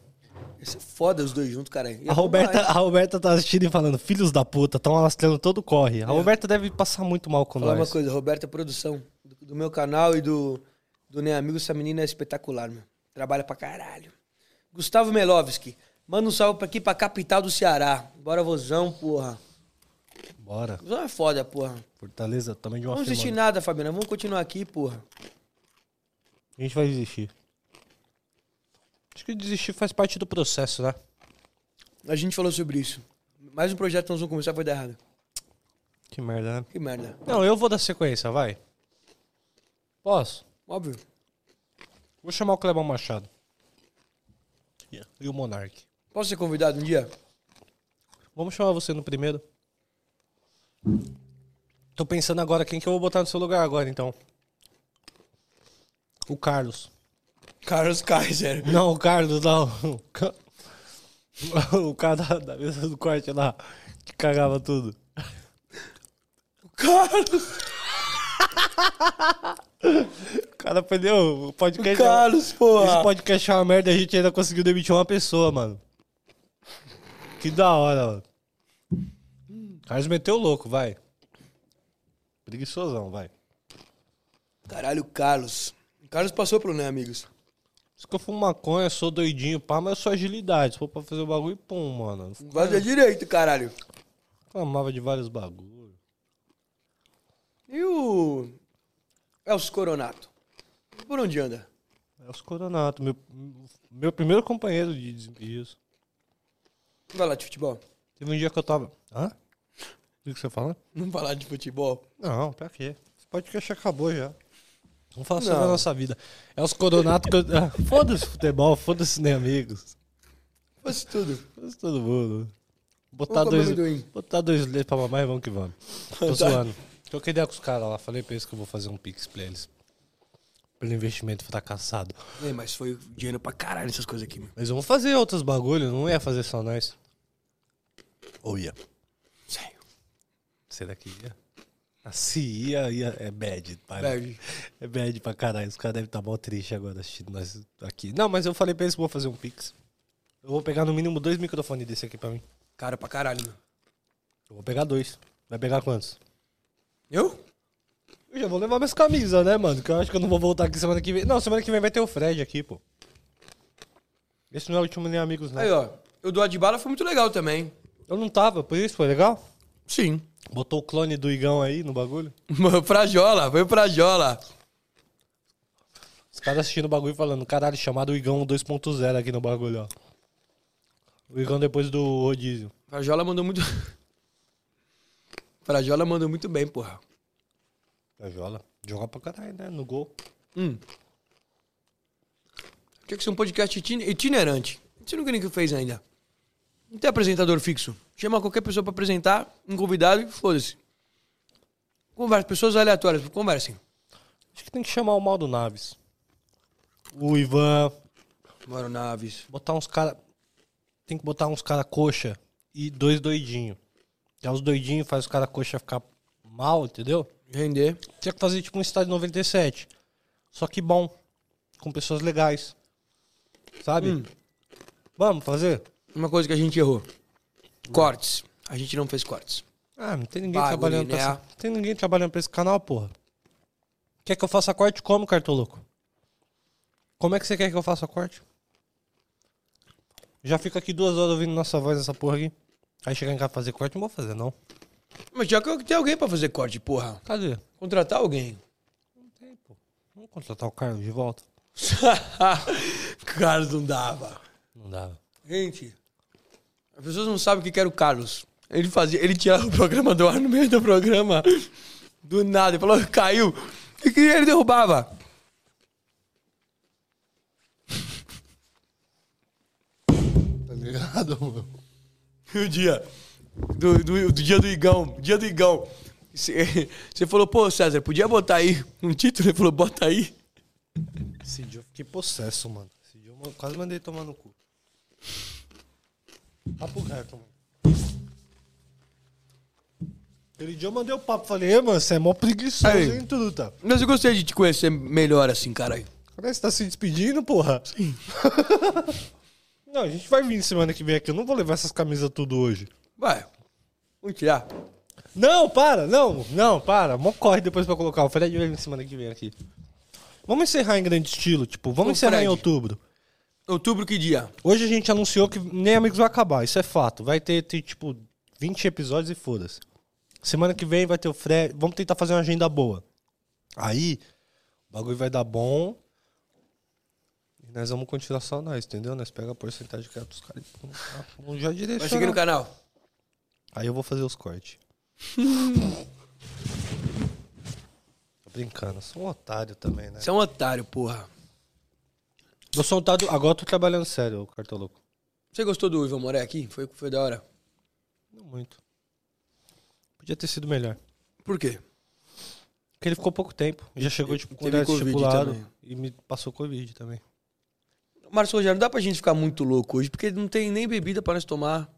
Esse é foda os dois juntos, cara. A Roberta, a Roberta tá assistindo e falando, filhos da puta, estão alastrando todo o corre. A Roberta deve passar muito mal com Falar uma nós. coisa, Roberta Produção, do, do meu canal e do, do Nem Amigo, essa menina é espetacular, meu. Trabalha pra caralho. Gustavo Melovski, manda um salve pra aqui pra capital do Ceará. Bora, vozão, porra. Bora. Vozão é foda, porra. Fortaleza também de uma Não firma. nada, Fabiana. Vamos continuar aqui, porra. A gente vai desistir. Acho que desistir faz parte do processo, né? A gente falou sobre isso. Mais um projeto que nós vamos começar vai dar errado. Que merda, né? Que merda. Não, eu vou dar sequência, vai. Posso? Óbvio. Vou chamar o Clebão Machado. E o Monark. Posso ser convidado um dia? Vamos chamar você no primeiro. Tô pensando agora quem que eu vou botar no seu lugar agora, então. O Carlos. Carlos Kaiser. Não, o Carlos, não. O Ca- O cara da, da mesa do corte lá, que cagava tudo. Carlos! O cara perdeu o podcast. Carlos, porra! Esse podcast é uma merda, a gente ainda conseguiu demitir uma pessoa, mano. Que da hora, mano. Carlos meteu louco, vai. Preguiçosão, vai. Caralho, Carlos. Carlos passou pelo né, amigos? Se eu fumo maconha, sou doidinho, pá, mas eu sou agilidade. Se for pra fazer o bagulho, pum, mano. Vai dar direito, caralho. Reclamava de vários bagulhos. E o. Elcio Coronato? Por onde anda? É os Coronato, meu, meu primeiro companheiro de desempenhos. Vai lá de futebol. Teve um dia que eu tava. Hã? O que você fala? Não falar de futebol. Não, pra quê? Esse podcast acabou já. Vamos falar sobre a nossa vida. É os coronatos que eu... ah, Foda-se futebol, foda-se nem amigos. Fosse tudo. Foda-se todo mundo. Botar dois, amendoim. botar dois leitos pra mamar e vamos que vamos. Tô Tá. zoando. Troquei ideia com os caras lá. Falei pra eles que eu vou fazer um pix pra eles. Pelo investimento fracassado. É, mas foi dinheiro pra caralho essas coisas aqui, meu. Mas vamos fazer outros bagulhos, não ia fazer só nós. Ou ia? Será que ia? Ah, Se ia, ia. É bad. para. Bad. É bad pra caralho. Os caras devem estar mal tristes agora assistindo nós aqui. Não, mas eu falei pra eles que vou fazer um pix. Eu vou pegar no mínimo dois microfones desse aqui pra mim. Cara pra caralho, meu. Eu vou pegar dois. Vai pegar quantos? Eu? Eu já vou levar minhas camisas, né, mano? Que eu acho que eu não vou voltar aqui semana que vem. Não, semana que vem vai ter o Fred aqui, pô. Esse não é o último nem amigos, não. Aí, ó. O do Adbala foi muito legal também. Eu não tava, por isso foi legal? Sim. Botou o clone do Igão aí no bagulho. Frajola, foi Frajola. Os caras assistindo o bagulho falando, caralho, chamado Igão 2.0 aqui no bagulho, ó. O Igão depois do rodízio. Frajola mandou muito. Frajola mandou muito bem, porra. Joga. Joga pra caralho, né? No gol. Hum. Tinha que ser um podcast itine- itinerante. Isso nunca ninguém fez ainda. Não tem apresentador fixo. Chama qualquer pessoa pra apresentar, um convidado e foda-se. Conversa, pessoas aleatórias, conversem. Acho que tem que chamar o Maldo Naves. O Ivan. Moro Naves. Botar uns cara. Tem que botar uns cara coxa e dois doidinhos. Já os doidinhos faz os cara coxa ficar mal, entendeu? Render. Tinha que fazer tipo um estádio 97. Só que bom. Com pessoas legais. Sabe? Hum. Vamos fazer? Uma coisa que a gente errou. Cortes. A gente não fez cortes. Ah, não tem ninguém trabalhando pra né? Não tem ninguém trabalhando pra esse canal, porra. Quer que eu faça corte como, cartoloco? Como é que você quer que eu faça corte? Já fica aqui duas horas ouvindo nossa voz nessa porra aqui. Aí chegar em casa fazer corte, não vou fazer, não. Mas já que tem alguém pra fazer corte, porra. Cadê? Contratar alguém. Não tem, pô. Vamos contratar o Carlos de volta. Carlos não dava. Não dá. Gente, as pessoas não sabem o que era o Carlos. Ele fazia, ele tirava o programa do ar no meio do programa Do nada, ele falou, caiu. E que ele derrubava? Tá ligado, mano? E o dia. Do, do, do dia do Igão. Dia do Igão. Você falou, pô, César, podia botar aí um título? Ele falou, bota aí. Esse dia eu fiquei possesso, mano. Esse dia eu quase mandei tomar no cu. Papo reto, mano. Aquele dia eu mandei o papo, falei, "Ê, mano, você é mó preguiçoso, Aí. hein, truta? Mas eu gostei de te conhecer melhor assim, caralho. Cadê você tá se despedindo, porra? Sim. não, a gente vai vir semana que vem aqui. Eu não vou levar essas camisas tudo hoje. Vai. Vamos tirar. Não, para, não, não, para. Mó corre depois pra colocar. O Fred vai vir semana que vem aqui. Vamos encerrar em grande estilo, tipo, vamos Ô, encerrar em Fred. outubro. Outubro que dia? Hoje a gente anunciou que nem Amigos vai acabar, isso é fato. Vai ter, ter, tipo, 20 episódios e foda-se. Semana que vem vai ter o Fred. Vamos tentar fazer uma agenda boa. Aí, o bagulho vai dar bom. E nós vamos continuar só nós, entendeu? Nós pega a porcentagem que é dos caras. e Vamos já Vai direcionar. seguir no canal. Aí eu vou fazer os cortes. Tô brincando, sou um otário também, né? Você é um otário, porra. Um otário, agora eu tô trabalhando sério, o cartoloco. Você gostou do Ivan Moré aqui? Foi, foi da hora. Não muito. Podia ter sido melhor. Por quê? Porque ele ficou pouco tempo. Já chegou, tipo, com Covid estipulado. E me passou Covid também. Márcio Rogério, não dá pra gente ficar muito louco hoje, porque não tem nem bebida pra nós tomar.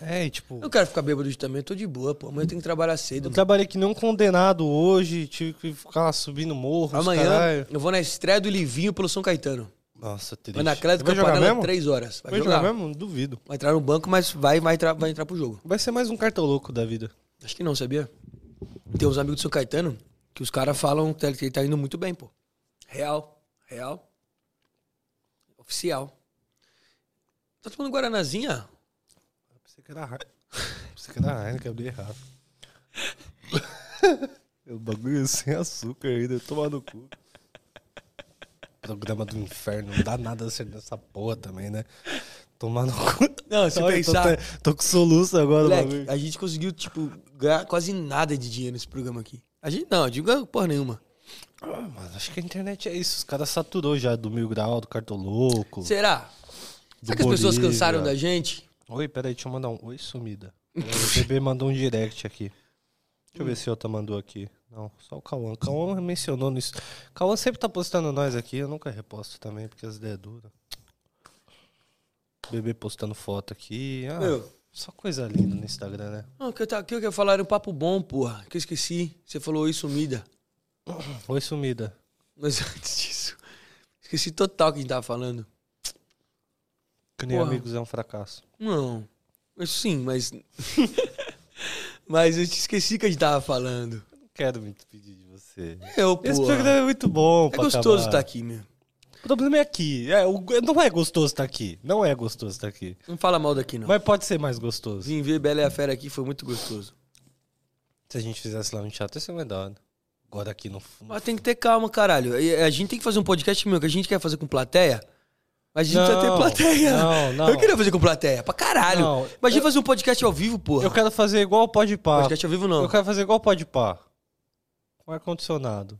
É, e tipo. Eu não quero ficar bêbado hoje também, eu tô de boa, pô. Amanhã eu tenho que trabalhar cedo. Eu mano. trabalhei que nem um condenado hoje, tive que ficar subindo morros, Amanhã eu vou na estreia do Livinho pelo São Caetano. Nossa, triste. Vai na Clédio Vai jogar Campanella, mesmo? três horas. Vai, Vai jogar. jogar mesmo? Duvido. Vai entrar no banco, mas vai, vai, entrar, vai entrar pro jogo. Vai ser mais um cartoloco da vida. Acho que não, sabia? Tem uns amigos do São Caetano que os caras falam que ele tá indo muito bem, pô. Real, real. Oficial. Tá tomando Guaranazinha? Pensei que era Heineken. Pensei que era Heineken, abri errado. o bagulho é sem açúcar ainda, tomar no cu. Programa do inferno, não dá nada certo nessa porra também, né? Tomar no cu. Não, se Olha, pensar- Tô, tô, com soluço agora, Moleque, a gente conseguiu, tipo, ganhar quase nada de dinheiro nesse programa aqui. A gente não, a gente não ganhou porra nenhuma. Ah, mas acho que a internet é isso. Os caras saturou já do Mil Grau, do Cartoloco. Será? Do Será que as pessoas cansaram da gente? Oi, peraí, deixa eu mandar um. Oi, sumida. O bebê mandou um direct aqui. Deixa eu ver se outra mandou aqui. Não, só o Cauã. O Cauã mencionou nisso. O Cauã sempre tá postando nós aqui. Eu nunca reposto também, porque as ideias duras. Bebê postando foto aqui. Ah, Meu. Só coisa linda no Instagram, né? Não, que eu, que eu ia falar era um papo bom, porra. Que eu esqueci. Você falou oi sumida. Oi, sumida. Mas antes disso, esqueci total o que a gente tava falando. Que nem Porra. amigos é um fracasso. Não. Mas sim, mas. mas eu te esqueci o que a gente tava falando. Não quero me despedir de você. Eu, pô. Esse programa é muito bom, É gostoso estar aqui, meu. O problema é aqui. É, o- não é gostoso estar aqui. Não é gostoso estar aqui. Não fala mal daqui, não. Mas pode ser mais gostoso. Vim ver Bela e a Fera aqui, foi muito gostoso. Se a gente fizesse lá no teatro, ia ser mais da hora. Agora aqui no fundo. Mas tem que ter calma, caralho. E A gente tem que fazer um podcast, meu, que a gente quer fazer com plateia. Mas a gente precisa ter plateia. não, não. Eu queria fazer com plateia, pra caralho. Não, Imagina fazer um podcast ao vivo, porra. Eu quero fazer igual o Pode Pá. Podcast ao vivo não. Eu quero fazer igual o Pode Pá. Com ar-condicionado.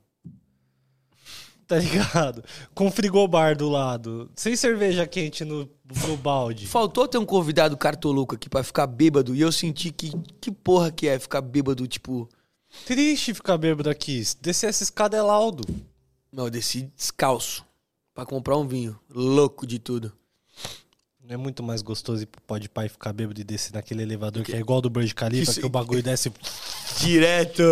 Tá ligado? Com frigobar do lado. Sem cerveja quente no, no balde. Faltou ter um convidado cartoluco aqui pra ficar bêbado e eu senti que que porra que é ficar bêbado, tipo, Triste ficar bêbado aqui. Descer essa escada é laudo. não, eu desci descalço pra comprar um vinho, louco de tudo. Não é muito mais gostoso ir pro Pode e ficar bêbado e descer naquele elevador que é igual do Burj Khalifa, Isso- que o bagulho desce Direto.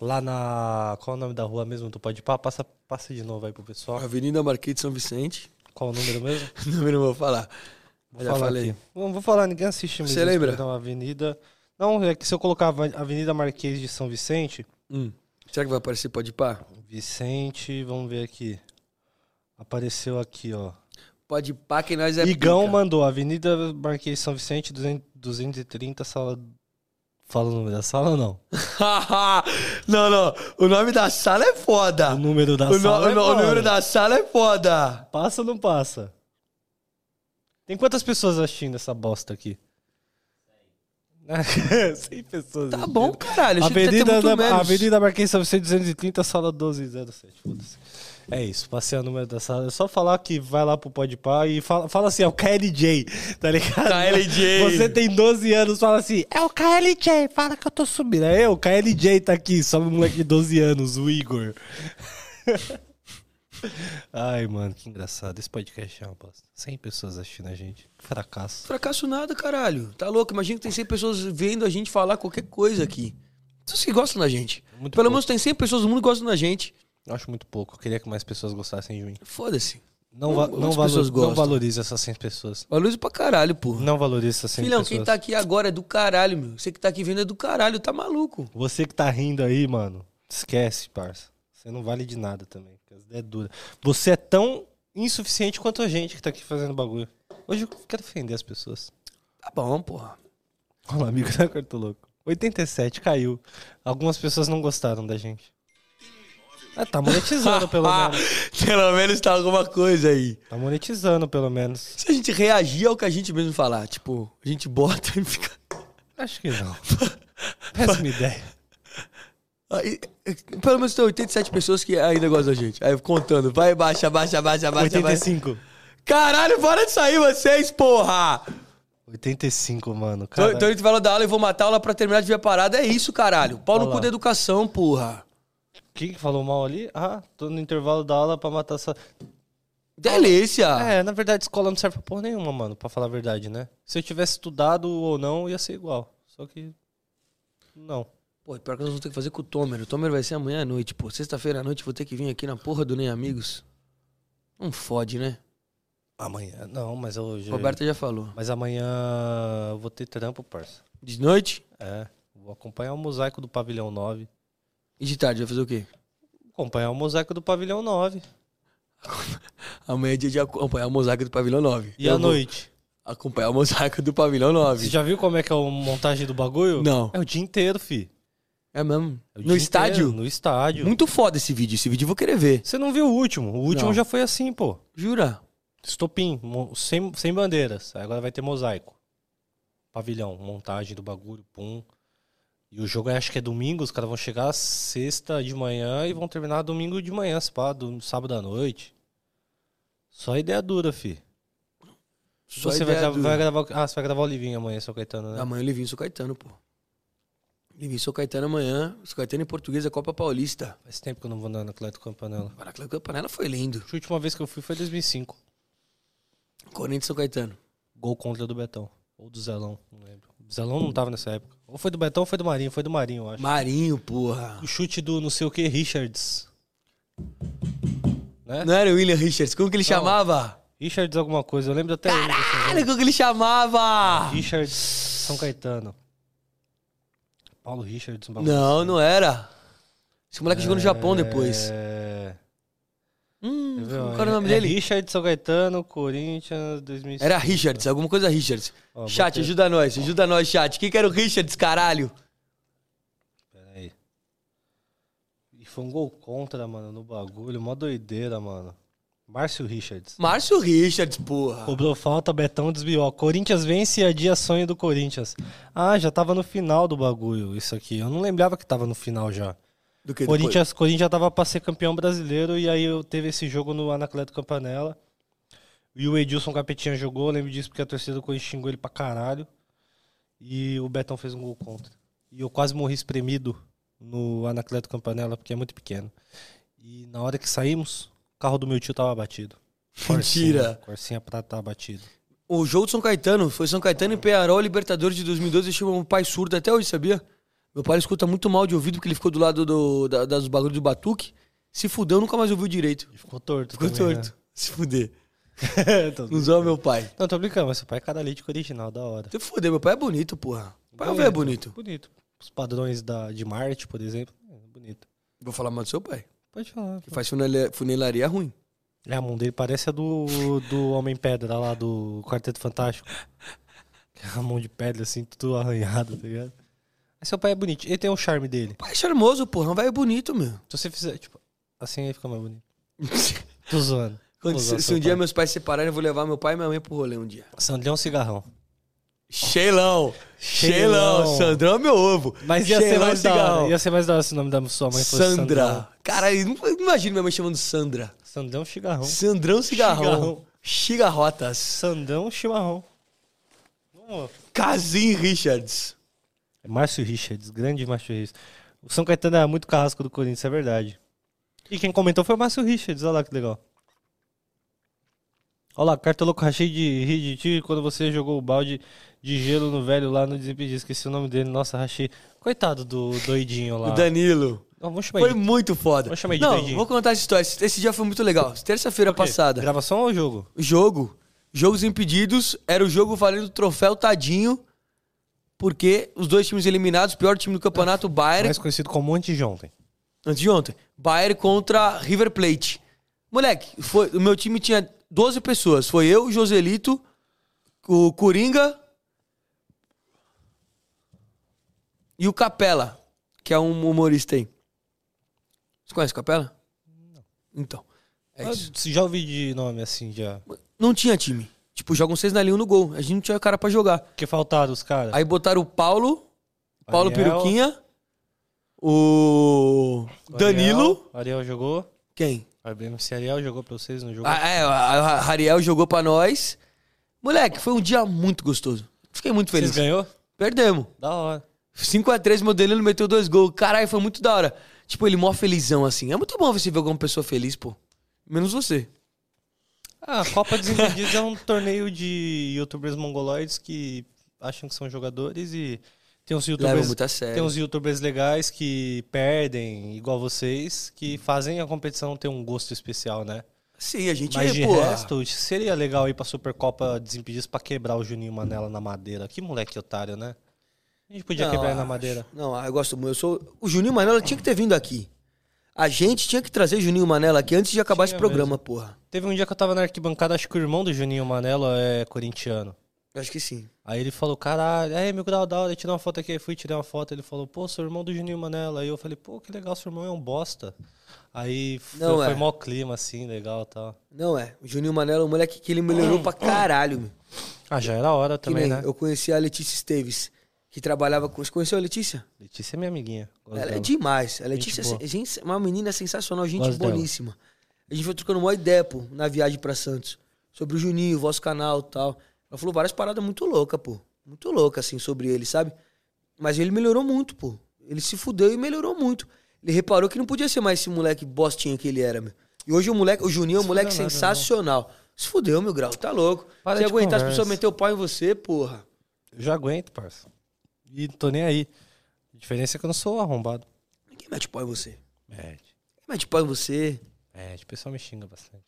Lá na... Qual é o nome da rua mesmo do Pode Pá? Passa, passa de novo aí pro pessoal. Avenida Marquês de São Vicente. Qual o número mesmo? Não vou falar. Vou Já falar falei. aqui. Não vou falar, ninguém assiste mesmo. Você lembra? programa, Avenida. Não, é que se eu colocar Avenida Marquês de São Vicente. Hum. Será que vai aparecer pode pá? Vicente, vamos ver aqui. Apareceu aqui, ó. Pode pá que nós é Igão pica. mandou Avenida Marquês de São Vicente, 200 230, sala. Fala o nome da sala ou não? não, não. O nome da sala é foda. O número da O, sala. o é no- o foda. número da sala é foda. Passa ou não passa? Tem quantas pessoas assistindo essa bosta aqui? 100 pessoas. Tá bom, caralho. Avenida, da. Avenida Marquês São Vicente 230, sala 1207. Foda-se. É isso, passei o número da sala. É só falar que vai lá pro Podpah e fala, fala assim, é o KLJ, tá ligado? KLJ. Você tem 12 anos, fala assim, é o KLJ, fala que eu tô subindo. É eu, o KLJ tá aqui, só um moleque de 12 anos, o Igor. Ai, mano, que engraçado. Esse podcast é uma bosta. 100 pessoas assistindo a gente. Fracasso. Fracasso nada, caralho. Tá louco? Imagina que tem 100 pessoas vendo a gente falar qualquer coisa aqui. Pessoas que gostam da gente. Muito Pelo pouco. menos tem 100 pessoas no mundo que gostam da gente. Eu acho muito pouco. Eu queria que mais pessoas gostassem de mim. Foda-se. Não, va não, valor, não valoriza essas 100 pessoas. Valoriza pra caralho, porra. Não valoriza essas 100 Filhão, pessoas. quem tá aqui agora é do caralho, meu. Você que tá aqui vendo é do caralho, tá maluco. Você que tá rindo aí, mano, esquece, parça. Você não vale de nada também. ideias duras. Você é tão insuficiente quanto a gente que tá aqui fazendo bagulho. Hoje eu quero defender as pessoas. Tá bom, porra. Olha amigo, né, Corto Louco? 87, caiu. Algumas pessoas não gostaram da gente. Ah, tá monetizando pelo menos. Pelo menos tá alguma coisa aí. Tá monetizando pelo menos. Se a gente reagir ao que a gente mesmo falar, tipo, a gente bota e fica. Acho que não. Péssima ideia. Aí, pelo menos tem 87 pessoas que ainda gostam da gente. Aí contando, vai, baixa, baixa, baixa, baixa, baixa. 85. Caralho, para de sair vocês, porra! 85, mano. Então, Cara, então a gente vai dar aula e vou matar a aula pra terminar de ver a parada. É isso, caralho. Pau no cu lá. da educação, porra. Quem que falou mal ali? Ah, tô no intervalo da aula pra matar essa. Delícia! É, na verdade, escola não serve pra porra nenhuma, mano, pra falar a verdade, né? Se eu tivesse estudado ou não, ia ser igual. Só que. Não. Pô, pior que nós vamos ter que fazer com o Tomer. O Tomer vai ser amanhã à noite, pô. Sexta-feira à noite vou ter que vir aqui na porra do Nem Amigos. Não fode, né? Amanhã. Não, mas hoje. Roberta já falou. Mas amanhã eu vou ter trampo, parça. De noite É. Vou acompanhar o mosaico do pavilhão 9. E de tarde vai fazer o quê? Acompanhar o mosaico do pavilhão 9. Amanhã é dia de acompanhar o mosaico do Pavilhão 9. E Eu à vou noite? Acompanhar o mosaico do Pavilhão 9. Você já viu como é que é a montagem do bagulho? Não. É o dia inteiro, fi. É mesmo. É o No dia estádio? inteiro, no estádio. Muito foda esse vídeo. Esse vídeo eu vou querer ver. Você não viu o último? O último Não. já foi assim, pô. Jura? Estopim, mo- sem, sem bandeiras. Aí Agora vai ter mosaico. Pavilhão, montagem do bagulho, pum. E o jogo acho que é domingo, os caras vão chegar sexta de manhã e vão terminar domingo de manhã, se pá, do, sábado à noite. Só ideia dura, fi. Só você vai, gra- do- vai gravar. Ah, você vai gravar o Livinho amanhã, seu Caetano, né? Amanhã eu Livinho Sou Caetano, pô. Livinho Sou Caetano amanhã. Sou Caetano em português é Copa Paulista. Faz tempo que eu não vou na Atlético Campanella. Maracanã Campanella foi lindo. A última vez que eu fui foi em 2005. Corinthians São Caetano. Gol contra do Betão. Ou do Zelão, não lembro. Zelão não tava nessa época. Ou foi do Betão ou foi do Marinho. Foi do Marinho, eu acho. Marinho, porra. O chute do não sei o que, Richards. Né? Não era o William Richards. Como que ele chamava? Richards alguma coisa, eu lembro até Caralho, como que ele chamava? Richards São Caetano. Paulo Richards. um Não, assim. não era. Esse moleque jogou no Japão depois. É... Hum, quer ver, ó? Qual era o nome dele? Richards São Caetano, Corinthians, 2005. Era Richards, alguma coisa Richards. Ó, chat, botei- ajuda nós, ajuda nós, chat. Quem que era o Richards, caralho? Pera aí. E foi um gol contra, mano, no bagulho. Mó doideira, mano. Márcio Richards. Márcio Richards, porra. Cobrou falta, Betão desviou. Corinthians vence e adia sonho do Corinthians. Ah, já tava no final do bagulho, isso aqui. Eu não lembrava que tava no final já. Do que? Corinthians, Corinthians já tava pra ser campeão brasileiro e aí eu teve esse jogo no Anacleto Campanella. E o Edilson Capetinha jogou, eu lembro disso porque a torcida do Corinthians xingou ele pra caralho. E o Betão fez um gol contra. E eu quase morri espremido no Anacleto Campanella porque é muito pequeno. E na hora que saímos, o carro do meu tio tava batido. Mentira. Corsinha prata tava batido. O jogo de São Caetano foi São Caetano e Penharol, Libertadores de 2012. Eu chamo meu pai surdo até hoje, sabia? Meu pai escuta muito mal de ouvido porque ele ficou do lado do, da, das bagulhos do batuque. Se fudeu, nunca mais ouviu direito. E ficou torto. Ficou também, torto. Se fuder. Né? Não zoa meu pai. Não, tô brincando, mas seu pai é cadalítico original, da hora. Se fuder, meu pai é bonito, porra. Meu pai é um velho bonito. Bonito. Os padrões da, de Marte, por exemplo, é bonito. Vou falar mal do seu pai. Pode falar. Que faz funelaria ruim. É, a mão dele parece a do, do Homem-Pedra lá do Quarteto Fantástico. É a mão de pedra, assim, tudo arranhado, tá ligado? Mas seu pai é bonito. Ele tem o charme dele. Pai é charmoso, porra. Um velho bonito, meu. Se você fizer, tipo, assim aí fica mais bonito. Tô zoando. Quando, se, se um dia meus pais se separarem, eu vou levar meu pai e minha mãe pro rolê um dia. Sandrão é cigarrão. Sheilão. Sheilão. Sheilão. Sandrão é meu ovo. Mas ia ser mais da hora. Cigarrão. Ia ser mais da hora se o nome da sua mãe fosse Sandra. Sandrão. Cara, imagino minha mãe chamando Sandra. Sandrão Chigarrão. Sandrão Cigarrão. Cigarrão. Cigarrotas. Sandrão Chimarrão. Casim Richards. Márcio Richards, grande Márcio Richards. O São Caetano era muito carrasco do Corinthians, é verdade. E quem comentou foi o Márcio Richards, olha lá que legal. Olha lá, Cartoloco, rachei de rir de ti quando você jogou o balde de gelo no velho lá no Desimpedido. Esqueci o nome dele, nossa, rachei. Coitado do doidinho lá. O Danilo. Não, vamos chamar Foi ele. muito foda. Vamos chamar de Não, doidinho. vou contar essa história. Esse dia foi muito legal. Terça-feira passada. Gravação ou jogo? Jogo. Jogos impedidos. Era o jogo valendo o troféu Tadinho. Porque os dois times eliminados, o pior time do campeonato, o Bayern, Mais conhecido como antes de ontem. antes de ontem. Bayern contra River Plate. Moleque, foi, o meu time tinha 12 pessoas. Foi eu, o Joselito, o Coringa e o Capela, que é um humorista aí. Você conhece o Capela? Não. Então. É Ah. Já ouvi de nome assim, já. Não tinha time. Tipo, jogam seis na linha um no gol. A gente não tinha cara pra jogar. Porque faltaram os caras. Aí botaram o Paulo, Paulo Ariel. Peruquinha, o Danilo. Ariel, Ariel jogou. Quem? A BMC Ariel jogou pra vocês, não jogou? Ah, é, a Ariel jogou pra nós. Moleque, foi um dia muito gostoso. Fiquei muito Vocês feliz. ganhou? Perdemos. Da hora. 5x3, meu Danilo meteu dois gols. Caralho, foi muito da hora. Tipo, ele mó felizão assim. É muito bom você ver alguma pessoa feliz, pô. Menos você. Ah, a Copa dos Impedidos é um torneio de youtubers mongoloides que acham que são jogadores e tem uns youtubers, tem uns youtubers legais que perdem, igual vocês, que fazem a competição ter um gosto especial, né? Sim, a gente Mas é, de pô. resto, seria legal ir pra Supercopa Desimpedidos pra quebrar o Juninho Manela na madeira. Que moleque otário, né? A gente podia Não, quebrar ele na madeira. Não, eu gosto muito. Eu sou... O Juninho Manela tinha que ter vindo aqui. A gente tinha que trazer Juninho Manela aqui antes de acabar Tinha esse programa, porra. Teve um dia que eu tava na arquibancada, acho que o irmão do Juninho Manela é corintiano. Acho que sim. Aí ele falou, caralho, aí meu grau da hora, tirar uma foto aqui. Aí fui tirar uma foto, ele falou, pô, sou irmão do Juninho Manela. Aí eu falei, pô, que legal, seu irmão é um bosta. Aí foi, Não foi é. mó clima, assim, legal e tal. Não é. O Juninho Manela é um moleque que ele melhorou pra caralho, meu. Ah, já era hora também, né? eu conheci a Letícia Esteves, que trabalhava com. Você conheceu a Letícia? Letícia é minha amiguinha. gosto Ela é dela. demais. A Letícia boa. é gente- uma menina sensacional, gente Gosto dela. boníssima. A gente foi trocando uma ideia, pô, na viagem pra Santos. Sobre o Juninho, o vosso canal e tal. Ela falou várias paradas muito loucas, pô. Muito loucas, assim, sobre ele, sabe? Mas ele melhorou muito, pô. Ele se fudeu e melhorou muito. Ele reparou que não podia ser mais esse moleque bostinha que ele era, meu. E hoje o moleque, o Juninho é um moleque nada, sensacional. Se fudeu, meu grau, tá louco. Para Se aguentar as pessoas meter o pau em você, porra. Eu já aguento, parça. E não tô nem aí. A diferença é que eu não sou arrombado. Ninguém mete pau em você. Mete. Ninguém mete pau em você. Mete. O pessoal me xinga bastante.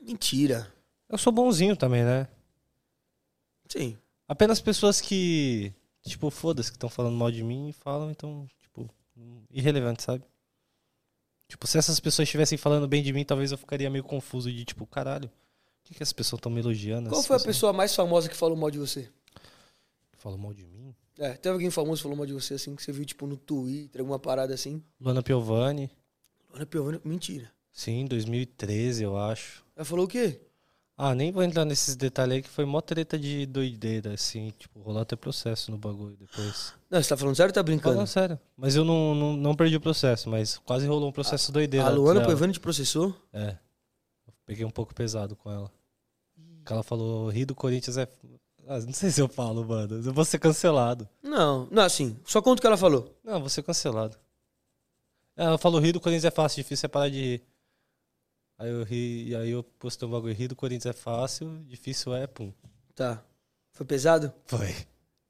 Mentira. Eu sou bonzinho também, né? Sim. Apenas pessoas que, tipo, foda-se, que estão falando mal de mim e falam, então, tipo, irrelevante, sabe? Tipo, se essas pessoas estivessem falando bem de mim, talvez eu ficaria meio confuso de, tipo, caralho, por que, que essas pessoas estão me elogiando? Qual foi a pessoas pessoa mais famosa que falou mal de você? Falam mal de mim? É, teve alguém famoso que falou mal de você assim, que você viu, tipo, no Twitter, alguma parada assim? Luana Piovani, Olha, Piovani, mentira. sim, 2013, eu acho. Ela falou o quê? Ah, nem vou entrar nesses detalhes aí, que foi mó treta de doideira, assim, tipo, rolou até processo no bagulho depois. Não, você tá falando sério ou tá brincando? Falando sério, mas eu não, não, não perdi o processo, mas quase rolou um processo doideira. a Luana. Piovani te processou? É. Eu peguei um pouco pesado com ela. Que ela falou, rir do Corinthians é. Ah, não sei se eu falo, mano. Eu vou ser cancelado. Não, não, assim, só conta o que ela falou. Não, vou ser cancelado. Ela falou, rir do Corinthians é fácil, difícil é parar de rir. Aí eu ri, e aí eu postei um bagulho, rir do Corinthians é fácil, difícil é, pum. Tá. Foi pesado? Foi.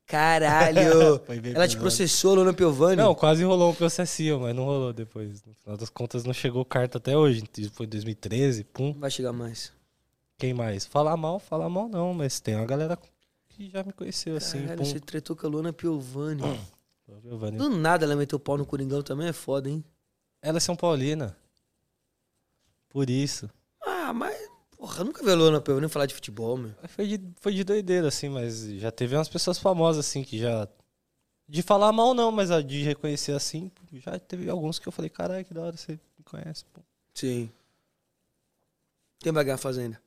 Caralho! Foi ela te processou, Luana Piovani? Não, quase rolou um processinho, mas não rolou depois. No final das contas, não chegou carta até hoje. Foi 2013, pum. Vai chegar mais. Quem mais? Falar mal, falar mal não, mas tem uma galera que já me conheceu assim, Caralho, você tretou com a Luana Piovani. Giovanni. Do nada ela meteu pau no Coringão também, é foda, hein? Ela é São Paulina. Por isso. Ah, mas... Porra, nunca vi a Luana Piovani falar de futebol, meu. Foi de, foi de doideira, assim, mas já teve umas pessoas famosas, assim, que já. De falar mal não, mas de reconhecer assim, já teve alguns que eu falei, caralho, que da hora você me conhece, pô. Sim. Quem vai ganhar a Fazenda?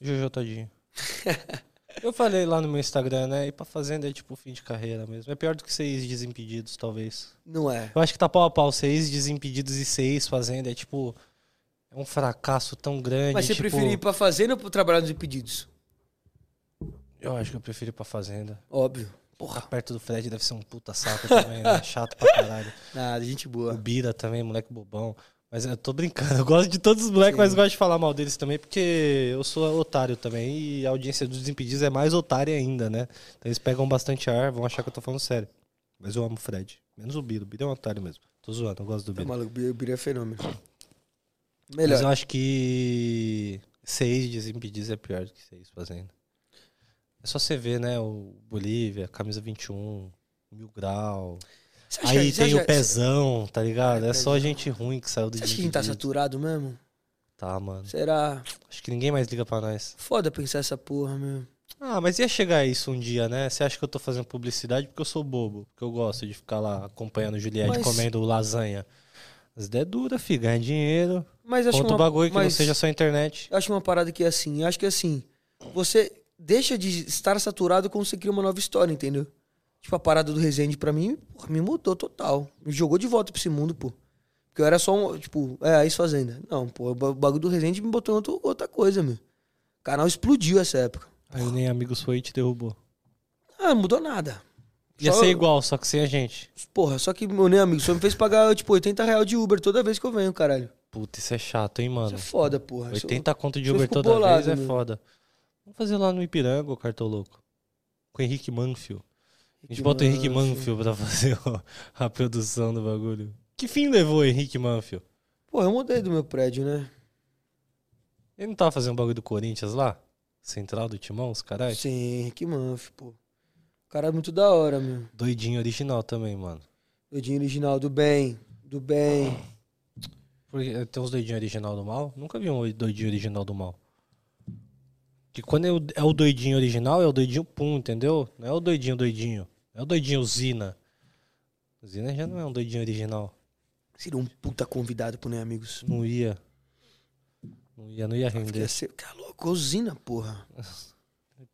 Jojo Todinho. Eu falei lá no meu Instagram, né? Ir pra fazenda é tipo fim de carreira mesmo. É pior do que seis desimpedidos, talvez. Não é. Eu acho que tá pau a pau. Seis desimpedidos e seis fazenda é tipo. É um fracasso tão grande. Mas você tipo, preferir ir pra fazenda ou pra trabalhar nos impedidos? Eu acho que eu prefiro ir pra fazenda. Óbvio. Porra, perto do Fred deve ser um puta saco também, né? Chato pra caralho. Nada, gente O boa. Bira também, moleque bobão. Mas eu tô brincando. Eu gosto de todos os moleques, mas gosto de falar mal deles também, porque eu sou otário também. E a audiência dos Desimpedidos é mais otária ainda, né? Então eles pegam bastante ar, vão achar que eu tô falando sério. Mas eu amo o Fred. Menos o Bira. O Bira é um otário mesmo. Tô zoando, eu gosto do Tá Bira. maluco, o Bira é fenômeno. Mas Melhor. eu acho que seis Desimpedidos é pior do que seis fazendo. É só você ver, né? O Bolívia, camisa 21, Mil Grau. Acha- Aí tem acha- o Pezão, tá ligado? É, É só gente ruim que saiu do Você acha que a gente tá saturado mesmo? Tá, mano. Será? Acho que ninguém mais liga pra nós. Foda pensar essa porra, meu. Ah, mas ia chegar isso um dia, né? Você acha que eu tô fazendo publicidade porque eu sou bobo? Porque eu gosto de ficar lá acompanhando o Juliette Mas- comendo lasanha. As ideias duras, fi. Ganha dinheiro. Mas acho Conta uma, o bagulho que mas não seja só internet. Acho uma parada que é assim. Acho que assim, você deixa de estar saturado quando você cria uma nova história, entendeu? Tipo, a parada do Resende pra mim, porra, me mudou total. Me jogou de volta pra esse mundo, pô. Porque eu era só um, tipo, é, isso fazenda. Não, pô, o ba- bagulho do Resende me botou em outra coisa, meu. O canal explodiu essa época. Aí o Nem Amigos foi e te derrubou. Ah, não mudou nada. Ia Só- ser igual, só que sem a gente. Porra, só que, meu nem amigo, só me fez pagar, tipo, 80 reais de Uber toda vez que eu venho, caralho. Puta, isso é chato, hein, Isso mano? é foda, porra. Isso- 80 conto de isso eu Uber toda bolado, vez é meu. foda. Vamos fazer lá no Ipiranga, ô cartoloco. Com o Henrique Manfio. A gente bota o Henrique Manfio pra fazer a produção do bagulho. Que fim levou o Henrique Manfio? Porra, eu mudei do meu prédio, né? Ele não tava fazendo bagulho do Corinthians lá? Central do Timão, os caras? Sim, Rick Manf, pô. O cara é muito da hora, meu. Doidinho original também, mano. Doidinho original, do bem, do bem. Porque tem uns doidinhos original do mal? Nunca vi um doidinho original do mal. Que quando é é o doidinho original, é o doidinho pum, entendeu? Não é o doidinho doidinho. É o doidinho Zina. Zina já não é um doidinho original. Seria um puta convidado pro Nem Amigos. Não ia. Não ia, não ia Ia render. ser, tá louco, usina, porra.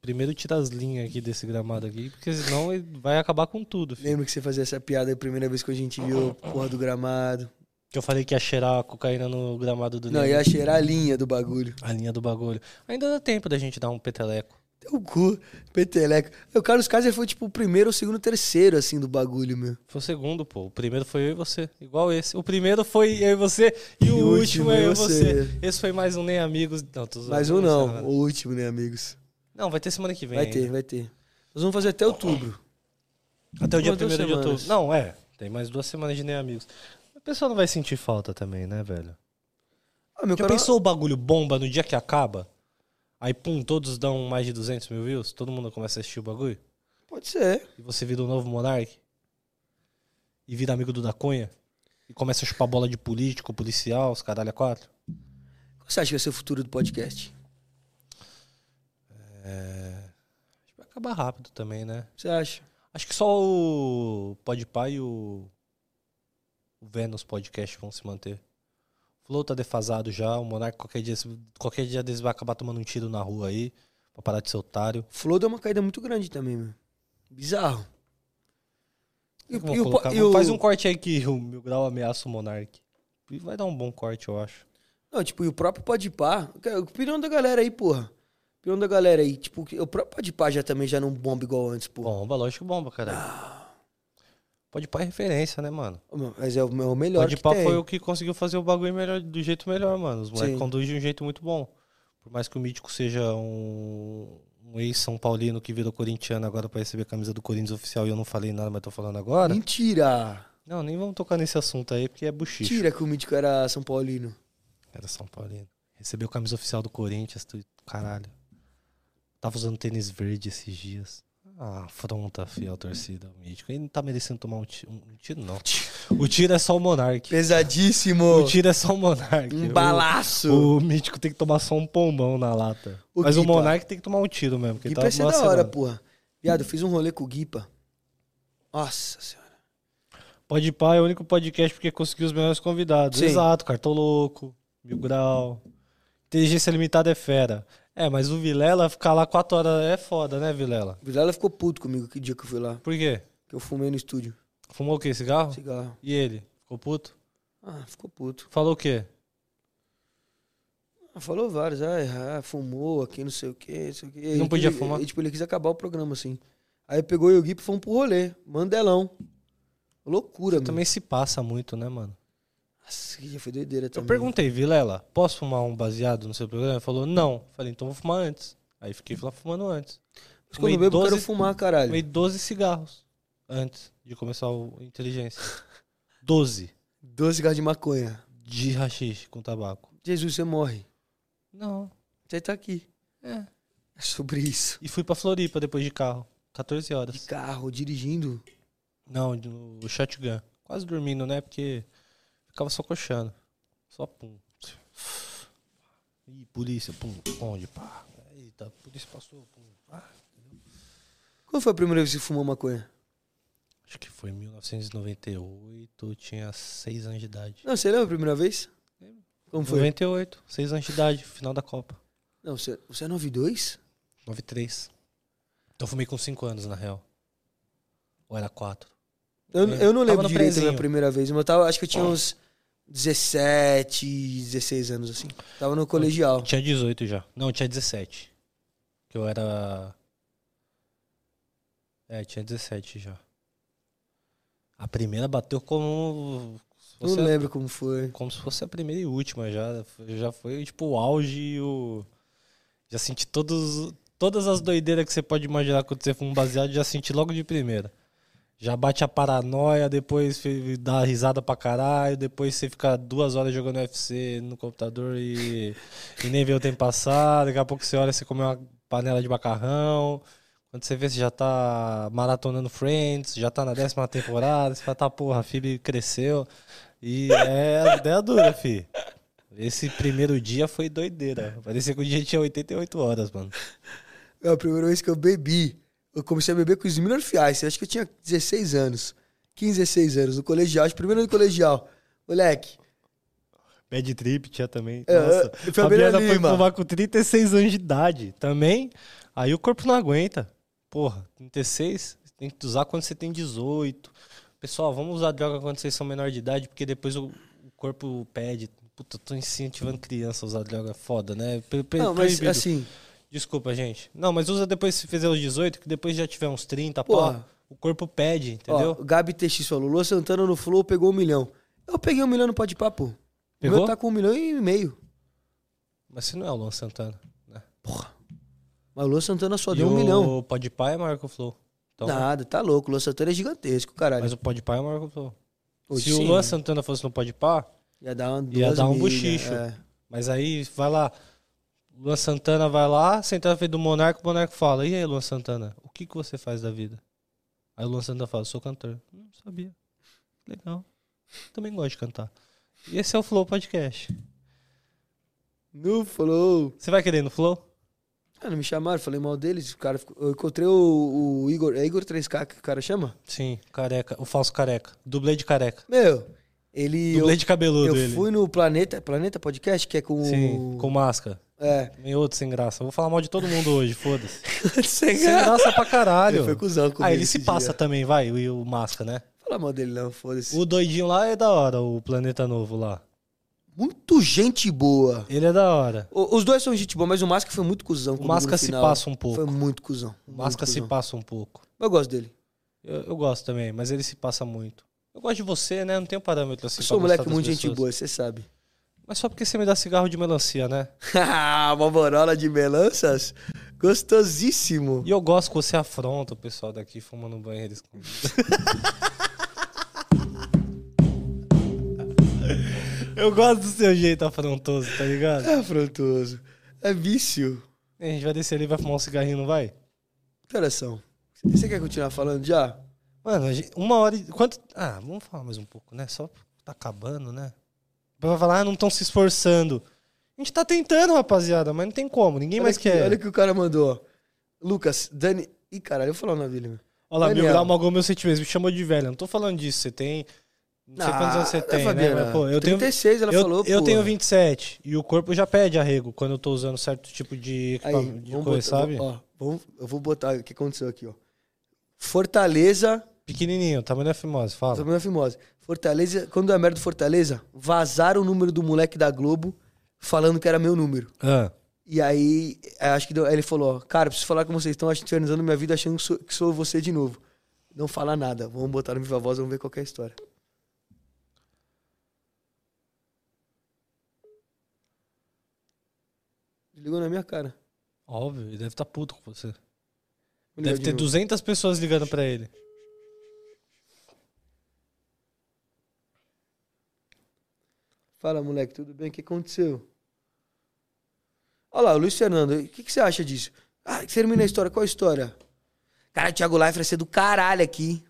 Primeiro tira as linhas aqui desse gramado aqui, porque senão ele vai acabar com tudo. Filho. Lembra que você fazia essa piada a primeira vez que a gente viu porra do gramado? Que eu falei que ia cheirar a cocaína no gramado do Não, Ney. ia cheirar a linha do bagulho. A linha do bagulho. Ainda dá tempo da gente dar um peteleco. Teu cu, peteleco. O Carlos Kaiser foi tipo o primeiro, o segundo, o terceiro, assim, do bagulho, meu. Foi o segundo, pô. O primeiro foi eu e você. Igual esse. O primeiro foi eu e você. E, o último é eu e você. Esse foi mais um Nem Amigos. Não, tô Mais um não, zoando. o último, né, amigos? Não, vai ter semana que vem. Vai ainda. ter, vai ter. Nós vamos fazer até outubro. Até o dia Umas duas 1 de outubro. Não, é. Tem mais duas semanas de Nem Amigos. A pessoa não vai sentir falta também, né, velho? Ah, meu Já canal... pensou o bagulho bomba no dia que acaba? Aí, pum, todos dão mais de 200 mil views? Todo mundo começa a assistir o bagulho? Pode ser. E você vira o novo Monark? E vira amigo do da Cunha? E começa a chupar bola de político, policial, os caralho a quatro? Qual você acha que vai ser o futuro do podcast? Acho que vai acabar rápido também, né? Você acha? Acho que só o Podpah e o, o Vênus Podcast vão se manter. O Flow tá defasado já, o Monark qualquer dia, qualquer dia deles vai acabar tomando um tiro na rua aí, pra parar de ser otário. O Flow deu uma caída muito grande também, meu. Bizarro. E, o- Vamos e o, colocar- e o- Faz um corte aí que o Mil Grau ameaça o Monark. E vai dar um bom corte, eu acho. Não, tipo, e o próprio Podpah... A opinião da galera aí, porra. Opinião da galera aí. Tipo, o próprio Podpah já também já não bomba igual antes, porra. Bomba, lógico que bomba, caralho. Podpah é referência, né, mano? Mas é o, é o melhor Podpah tem. foi o que conseguiu fazer o bagulho melhor, do jeito melhor, mano. Os moleques conduzem de um jeito muito bom. Por mais que o Mítico seja um, um ex-São Paulino que virou corintiano agora pra receber a camisa do Corinthians oficial e eu não falei nada, mas tô falando agora. Mentira! Não, nem vamos tocar nesse assunto aí, porque é buchicho. Mentira que o Mítico era São Paulino. Era São Paulino. Recebeu camisa oficial do Corinthians, tu, caralho. Tava usando tênis verde esses dias. Ah, afronta, fiel torcida, o Mítico. Ele não tá merecendo tomar um tiro, um tiro não. O tiro é só o Monark. Pesadíssimo! O tiro é só o Monark. Um O- balaço! O Mítico tem que tomar só um pombão na lata. O Mas o. Monark tem que tomar um tiro mesmo. Guipa tá numa da hora, porra. Viado, eu fiz um rolê com o Guipa. Nossa senhora. Pode pá é o único podcast porque conseguiu os melhores convidados. Sim. Exato, Cartoloco, Mil Grau. Inteligência Limitada é fera. É, mas o Vilela ficar lá quatro horas é foda, né, Vilela? O Vilela ficou puto comigo que dia que eu fui lá. Por quê? Que eu fumei no estúdio. Fumou o quê? Cigarro? Cigarro. E ele? Ficou puto? Ah, ficou puto. Falou o quê? Ah, Falou vários. Ah, ah, fumou aqui, não sei o quê, não sei o quê. Não Ele podia quis- fumar? Ele, tipo, ele quis acabar o programa, assim. Aí pegou eu e o Gui e fomos pro rolê. Mandelão. Loucura, mano. Também se passa muito, né, mano? Nossa, que dia foi doideira Eu também. perguntei, Vilela, posso fumar um baseado no seu programa? Ele falou, não. Falei, então vou fumar antes. Aí fiquei lá fumando antes. Mas quando eu Fumei bebo, eu quero 12 fumar, caralho. Fumei 12 cigarros antes de começar o Inteligência. 12 12 cigarros de maconha. de rachixe com tabaco. Jesus, você morre. Não. Você tá aqui. É. É sobre isso. E fui pra Floripa depois de carro. 14 De horas. carro, dirigindo. Não, no shotgun. Quase dormindo, né? Porque ficava só coxando. Só pum. Ih, polícia, pum, onde, pá. Eita, a polícia passou, pum. pá. Quando foi a primeira vez que você fumou maconha? Acho que foi em 1998, eu tinha 6 anos de idade. Não, você lembra a primeira vez? Lembro. Como foi? 98, 6 anos de idade, final da Copa. Não, você, você é 92? 93. Então eu fumei com 5 anos, na real. Ou era 4? Eu, É, eu não lembro direito a minha prezinho. primeira vez, mas eu tava, acho que eu tinha uns 17, 16 anos, assim. Tava no colegial. Tinha 18 já. Não, tinha 17. Que eu era. É, tinha 17 já. A primeira bateu como. Não fosse a- lembro como foi. como se fosse a primeira e última já. Já foi tipo o auge e o. Já senti todos, todas as doideiras que você pode imaginar quando você fuma um baseado, já senti logo de primeira. Já bate a paranoia, depois dá risada pra caralho, depois você fica duas horas jogando UFC no computador e, e nem vê o tempo passar. Daqui a pouco você olha, você come uma panela de macarrão. Quando você vê, você já tá maratonando Friends, já tá na décima temporada. Você fala, tá, porra, a cresceu. E é ideia dura, fi. Esse primeiro dia foi doideira. Parecia que o dia tinha 88 horas, mano. É a primeira vez que eu bebi. Eu comecei a beber com os Miller Fiais. Acho que eu tinha 16 anos. 15, 16 anos, no colegial. Acho que primeiro ano do colegial. Moleque, Bad Trip tinha também. É, Nossa, é, Fabiana foi fumar com 36 anos de idade. Também, aí o corpo não aguenta. Porra, 36, tem que usar quando você tem 18. Pessoal, vamos usar droga quando vocês são menor de idade, porque depois o, o corpo pede. Puta, eu tô incentivando criança a usar droga. Foda, né? Não, mas assim, Desculpa, gente. Não, mas usa depois se fizer os 18, que depois já tiver uns 30, Porra. pá, o corpo pede, ó, entendeu? o Gabi TX falou, Lua Santana no Flow pegou um milhão. Eu peguei um milhão no Pode Papo. O Pegou? meu tá com um milhão e meio. Mas você não é o Luan Santana. Né? Porra. Mas o Lua Santana só e deu um o milhão. Podpah é maior que o Flow. Então, Nada, tá louco. O Lua Santana é gigantesco, caralho. Mas o Podpah é maior que o Flow. Hoje Se o sim, Luan Santana fosse no Podpah, Ia dar, ia dar um bochicho. é. mas aí vai lá, Luan Santana vai lá, senta na frente do Monarca, o Monarca fala, e aí, Luan Santana, o que, que você faz da vida? Aí o Luan Santana fala, sou cantor. Não sabia. Legal. Também gosto de cantar. E esse é o Flow Podcast. No Flow. Você vai querer no Flow? Ah, não me chamaram, falei mal deles. O cara eu encontrei o, o Igor. É Igor 3K que o cara chama? Sim, careca. O falso careca. Dublê de careca. Meu, ele. Dublê Eu, de cabeludo eu ele. fui no Planeta. Planeta Podcast, que é com. Sim, com máscara. É. Meio outro sem graça. Eu vou falar mal de todo mundo hoje, foda-se. Sem Sem graça pra caralho. Ele foi cuzão comigo Ah, ele se passa dia. também, vai, o, o máscara, né? Fala mal dele, não, foda-se. O doidinho lá é da hora, o Planeta Novo lá. Muito gente boa. Ele é da hora. O- Os dois são gente boa, mas o Masca foi muito cuzão. O Masca se final. passa um pouco. Foi muito cuzão. O Masca se cuzão. passa um pouco. Eu gosto dele. Eu, eu gosto também, mas ele se passa muito. Eu gosto de você, né? Não tenho parâmetro assim Eu sou um moleque muito gente pessoas. boa, você sabe. Mas só porque você me dá cigarro de melancia, né? Uma borola de melanças? Gostosíssimo. E eu gosto que você afronta o pessoal daqui fumando no banheiro escondido. eu gosto do seu jeito afrontoso, tá ligado? É afrontoso. É vício. A gente vai descer ali e vai fumar um cigarrinho, não vai? Que horas são? Você quer continuar falando já? Mano, uma hora e. Quanto. Ah, vamos falar mais um pouco, né? Só tá acabando, né? Vai falar, ah, não estão se esforçando. A gente tá tentando, rapaziada, mas não tem como. Ninguém Olha mais aqui, quer. Olha o que o cara mandou. ó. Lucas, Dani. Ih, caralho, eu vou falar na vila. meu. Olha lá, Daniel. Grau malgou meus sentimentos, me chamou de velho. Não tô falando disso. Você tem Não sei quantos anos você Ah, tem, né? Fabiana, Mas, pô, eu tenho, 36, ela eu, falou, eu pô. tenho 27 e o corpo já pede arrego quando eu tô usando certo tipo de, equipamento- de coisa, botar- sabe? Ó, vamos- eu vou botar o que aconteceu aqui, ó. Fortaleza, Pequenininho, tamanho da fimose, fala. Sabrina é Fimose. Fortaleza, quando é a merda do Fortaleza, vazaram o número do moleque da Globo falando que era meu número. Ah, E aí, é, acho que deu- aí ele falou, ó, cara, preciso falar com vocês, estão infernizando minha vida achando que sou, que sou você de novo. Não fala nada, vamos botar no Viva Voz, vamos ver qual é a história. Ligou na minha cara. óbvio, ele deve estar puto com você. Deve de ter novo. 200 pessoas ligando pra ele. Fala, moleque, tudo bem? O que aconteceu? Olha lá, o Luiz Fernando, o que, que você acha disso? Ah, termina a história, qual a história? Cara, o Thiago Leifert vai ser do caralho aqui.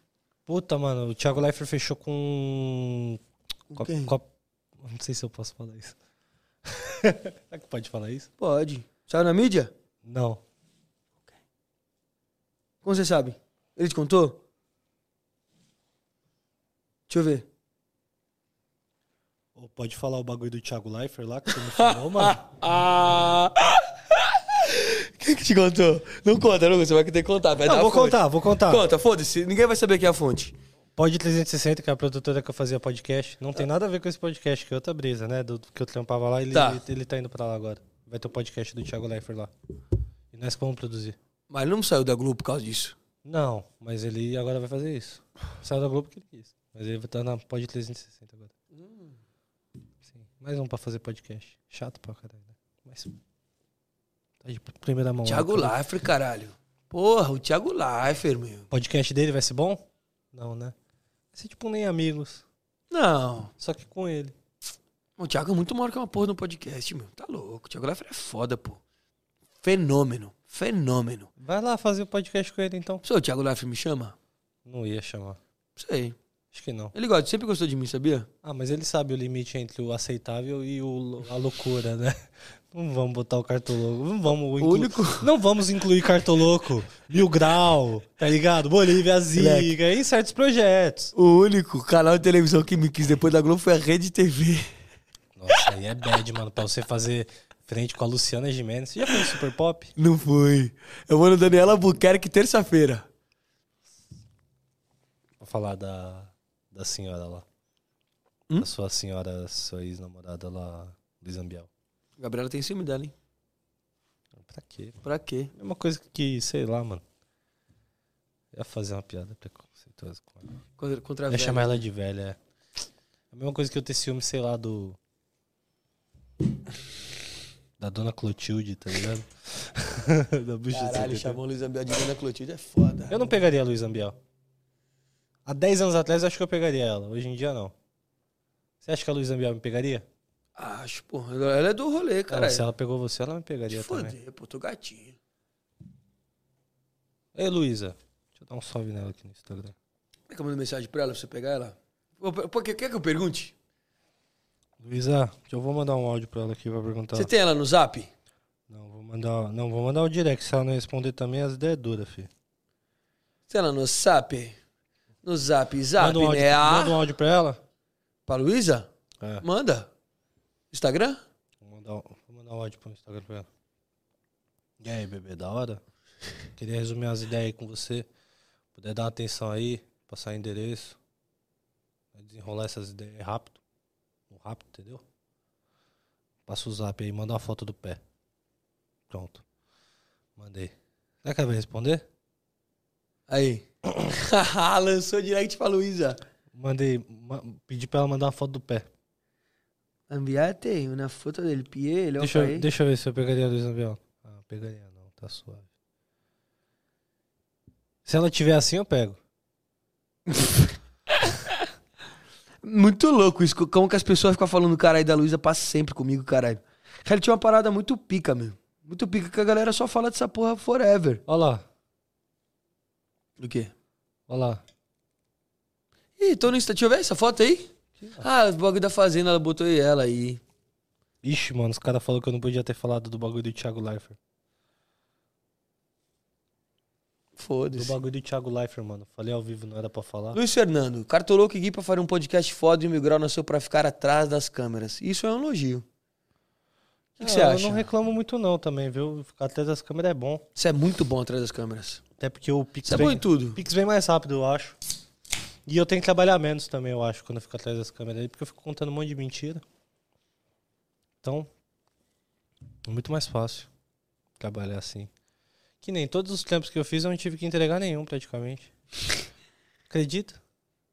Puta, mano, o Thiago Leifert fechou com. com, quem? com a- Não sei se eu posso falar isso. Será que pode falar isso? Pode. Saiu na mídia? Não. Como você sabe? Ele te contou? Deixa eu ver. Ou pode falar o bagulho do Thiago Leifert lá que você me falou, mano? Ah! Quem que te contou? Não conta, não, você vai ter que contar. Vai Não, vou contar, vou contar. Conta, foda-se, ninguém vai saber quem é a fonte. Pod 360, que é a produtora que eu fazia podcast. Não tem nada a ver com esse podcast, que é outra brisa, né? Do que eu trampava lá, ele Tá. ele tá indo pra lá agora. Vai ter o podcast do Thiago Leifert lá. E nós vamos produzir. Mas ele não saiu da Globo por causa disso. Não, mas ele agora vai fazer isso. Saiu da Globo que ele quis. Mas ele vai estar na Pod 360 agora. Mais um pra fazer podcast. Chato pra caralho, né? Mas. Tá de primeira mão. Thiago cara. Leifert, caralho. Porra, o Thiago Leifert, meu. O podcast dele vai ser bom? Não, né? Vai ser tipo nem amigos. Não. Só que com ele. O Thiago é muito maior que uma porra no podcast, meu. Tá louco. O Thiago Leifert é foda, pô. Fenômeno. Fenômeno. Vai lá fazer o podcast com ele então. Só o Thiago Leifert me chama? Não ia chamar. Sei. Acho que não. Ele gosta, sempre gostou de mim, sabia? Ah, mas ele sabe o limite entre o aceitável e o, a loucura, né? Não vamos botar o cartoloco. Não vamos inclu- único- Não vamos incluir cartoloco, mil grau, tá ligado? Bolívia Ziga, em certos projetos. O único canal de televisão que me quis depois da Globo foi a Rede TV. Nossa, aí é bad, mano, pra você fazer frente com a Luciana Gimenez. Você já foi no Super Pop? Não foi. Eu vou no Daniela Buquerque terça-feira. Vou falar da, da senhora lá. Hum? Da sua senhora, sua ex-namorada lá, Luiz Ambiel. Gabriela tem ciúme dela, hein? Pra quê? Pra quê? Mesma coisa que, sei lá, mano. Eu ia fazer uma piada preconceituosa com ela. Contra, contra a ia velha. chamar ela de velha, é. A mesma coisa que eu ter ciúme, sei lá, do. Da dona Clotilde, tá ligado? da bucha Caralho, chamou Luiz Ambiel de Dona Clotilde, é foda. Eu não pegaria a Luiz Ambiel. Há 10 anos atrás eu acho que eu pegaria ela. Hoje em dia não. Você acha que a Luiz Ambiel me pegaria? Acho, porra. Ela é do rolê, Ela, cara. se ela pegou você, ela me Te pegaria também. foder, pô, tô gatinho. Ei, Luísa. Deixa eu dar um salve nela aqui no Instagram. Quer que eu mando mensagem pra ela, pra você pegar ela? Pô, quer, quer que eu pergunte? Luísa, eu vou mandar um áudio pra ela aqui pra perguntar. Você tem ela no zap? Não, vou mandar. Não, vou mandar o direct. Se ela não responder também, as ideias é dura, filho. Tem ela no zap? No zap, zap, manda, um áudio, né? manda um áudio pra ela. Pra Luísa? É. Manda. Instagram? Vou mandar, um- vou mandar um áudio pro Instagram pra ela. E aí, bebê, da hora? Queria resumir as ideias aí com você. Puder dar uma atenção aí, passar endereço. Desenrolar essas ideias rápido. Rápido, entendeu? Passa o zap aí, manda uma foto do pé. Pronto. Mandei. Será que ela vai responder? Aí. Lançou direct pra Luísa. Mandei. ma- pedi pra ela mandar uma foto do pé. Enviate uma foto del pie, lo Deixa, eu- deixa eu ver se eu pegaria a Luiz Ambiel. Ah, pegaria não, tá suave. Se ela tiver assim, eu pego. Muito louco isso. Como que as pessoas ficam falando caralho da Luísa passa sempre comigo, caralho. Cara, tinha uma parada muito pica, meu. Muito pica que a galera só fala dessa porra forever. Olha lá, Do quê? olha lá. Ih, tô no Insta. Deixa eu ver essa foto aí. Ah, o bagulho da fazenda, ela botou ela aí. Ixi, mano, os caras falaram que eu não podia ter falado do bagulho do Thiago Leifert. Do Foda-se. bagulho do Thiago Leifert, mano. Falei ao vivo, não era pra falar. Luiz Fernando, Cartoloco e Gui pra fazer um podcast foda e o Mil Grau nasceu pra ficar atrás das câmeras. Isso é um elogio. O que, que você acha? Eu não reclamo muito não também, viu? Ficar atrás das câmeras é bom. Você é muito bom atrás das câmeras. Até porque o Pix Você é bom vem, em tudo. o Pix vem mais rápido, eu acho. E eu tenho que trabalhar menos também, eu acho, quando eu fico atrás das câmeras aí, porque eu fico contando um monte de mentira. Então, é muito mais fácil trabalhar assim. Que nem todos os trampos que eu fiz, eu não tive que entregar nenhum, praticamente. Acredita?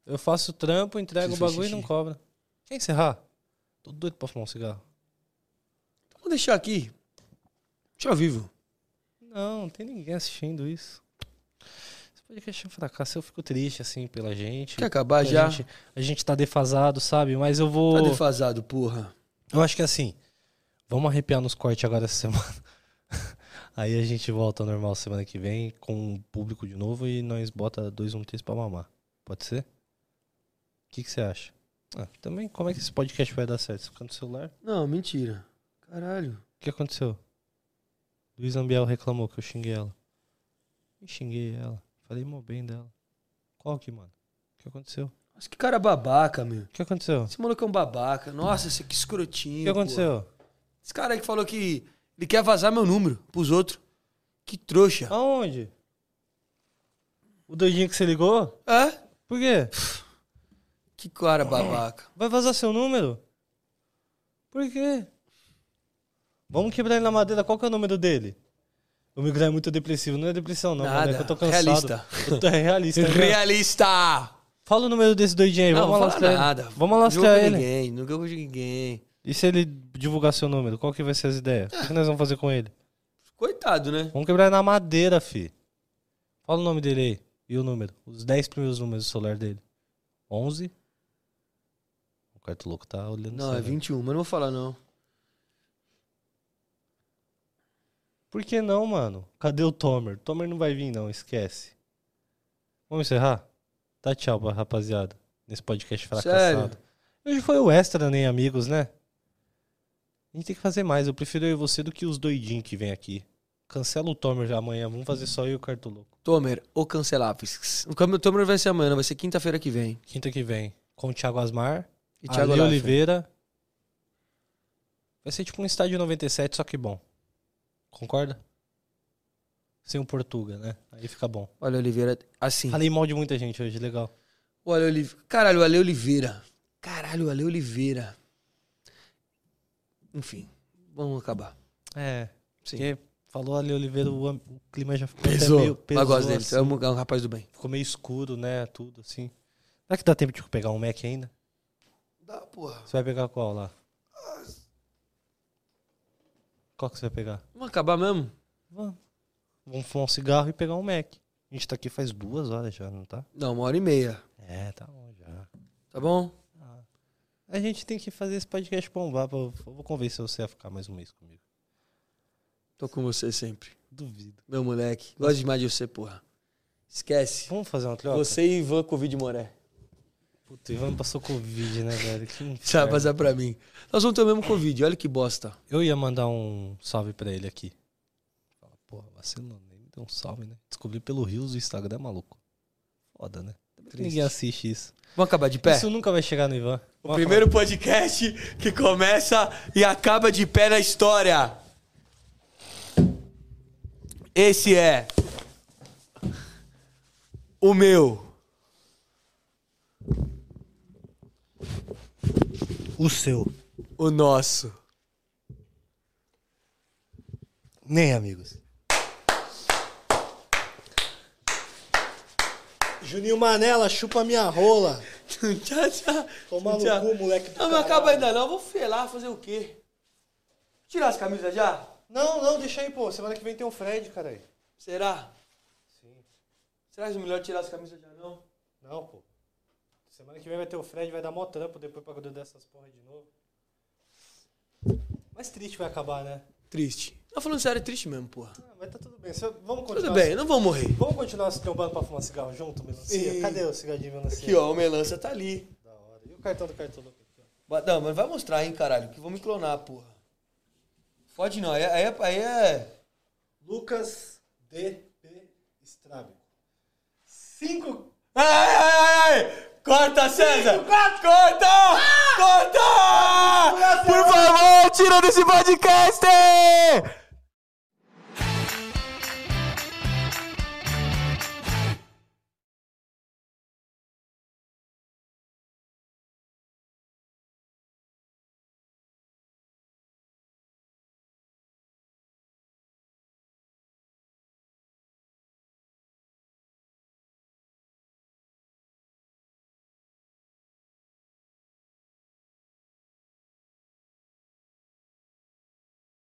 Eu faço trampo, entrego o Você bagulho e não cobra. Quer encerrar? Tô doido pra fumar um cigarro. Vamos deixar aqui. Deixa ao vivo. Não, não tem ninguém assistindo isso. Esse podcast é um fracasso, eu fico triste, assim, pela gente. Quer acabar a já? Gente, a gente tá defasado, sabe? Mas eu vou. Tá defasado, porra. Eu acho que assim, vamos arrepiar nos cortes agora essa semana. Aí a gente volta ao normal semana que vem com o público de novo e nós bota 213 pra mamar. Pode ser? O que que você acha? Ah, também, como é que esse podcast vai dar certo? Você fica no celular? Não, mentira. Caralho. O que aconteceu? Luiz Ambiel reclamou que eu xinguei ela. Eu xinguei ela. Falei mó bem dela. Qual que, mano? O que aconteceu? Nossa, que cara babaca, meu. O que aconteceu? Esse maluco é um babaca. Nossa, esse que O escrotinho. que aconteceu? Esse cara aí que falou que ele quer vazar meu número pros outros. Que trouxa. Aonde? O doidinho que você ligou? É? Por quê? Que cara babaca. Vai vazar seu número? Por quê? Vamos quebrar ele na madeira. Qual que é o número dele? O Miguel é muito depressivo. Não é depressão, não, mano. É que eu tô cansado. Realista. Eu tô, é realista. né? Realista! Fala o número desse doidinho aí. Não, Vamos alastrar ele. nada. Vamos Não alastrar ele. ninguém. Não jogo de ninguém. E se ele divulgar seu número? Qual que vai ser as ideias? O que, que nós vamos fazer com ele? Coitado, né? Vamos quebrar na madeira, fi. Fala o nome dele aí. E o número. Os 10 primeiros números do celular dele. 11. O quarto louco tá olhando Não, é sério. 21, mas não vou falar não. Por que não, mano? Cadê o Tomer? Tomer não vai vir, não. Esquece. Vamos encerrar? Tá tchau, rapaziada. Nesse podcast fracassado. Sério? Hoje foi o extra, nem amigos, né? A gente tem que fazer mais. Eu prefiro eu e você do que os doidinhos que vem aqui. Cancela o Tomer já amanhã. Vamos fazer só eu e o Cartoloco. Tomer, ou Cancelápis. O Tomer vai ser amanhã, vai ser quinta-feira que vem. Quinta que vem. Com o Thiago Asmar. E Thiago Leifert. Oliveira. Vai ser tipo um estádio 97, só que bom. Concorda? Sem o Portuga, né? Aí fica bom. Olha, Oliveira, assim. Falei mal de muita gente hoje, legal. O Ale Oliveira. Caralho, o Ale Oliveira. Caralho, o Ale Oliveira. Enfim, vamos acabar. É, Sim. porque falou ali Oliveira, o, clima já ficou Pesou. meio pesou, Mas gosto dele. assim. É um é um rapaz do bem. Ficou meio escuro, né? Tudo assim. Será que dá tempo de eu pegar um Mac ainda? Dá, porra. Você vai pegar qual lá? Qual que você vai pegar? Vamos acabar mesmo? Vamos. Vamos fumar um cigarro e pegar um Mac. A gente tá aqui faz duas horas já, não tá? Não, uma hora e meia. É, tá bom já. Tá bom? A gente tem que fazer esse podcast bombar. Pra... Eu vou convencer você a ficar mais um mês comigo. Tô com você sempre. Duvido. Meu moleque. Gosto demais de você, porra. Esquece. Vamos fazer uma troca? Você e Ivan Covid Moré. Puta, o Ivan passou Covid, né, velho? Que vai passar pra mim. Nós vamos ter o mesmo Covid. Olha que bosta. Eu ia mandar um salve pra ele aqui. Fala, porra, vacilou, nem me deu um salve, né? Descobri pelo Rios do Instagram, maluco. Foda, né? Triste. Ninguém assiste isso. Vamos acabar de pé? Isso nunca vai chegar no Ivan. O primeiro podcast que começa e acaba de pé na história. Esse é o meu. O seu. O nosso. Nem amigos. Juninho Manela, chupa minha rola. tchau, tchau. Toma no cu, moleque Não, não acaba ainda não. Vou felar, fazer o quê? Tirar as camisas já? Não, não, deixa aí, pô. Semana que vem tem o Fred, caralho. Será? Sim. Será que é melhor tirar as camisas já não? Não, pô. Semana que vem vai ter o Fred, vai dar mó trampo depois pra cuidar dessas porra de novo. Mas triste vai acabar, né? Triste. Não, falando sério, é triste mesmo, porra. Ah, mas tá tudo bem. Cê- Vamos continuar. Tudo bem, não vou morrer. Vamos continuar se trombando pra fumar cigarro junto, melancia? Cadê o cigarrinho melancia? Aqui, ó, o melancia tá ali. Da hora. E o cartão do ó. Ba- Não, mas vai mostrar, hein, caralho, que vou me clonar, porra. Pode não, aí, é- aí é... Lucas DP Estrábico. Cinco. Ai, ai, ai, ai! Corta, César! Corta! Corta! Por favor, tira desse podcast!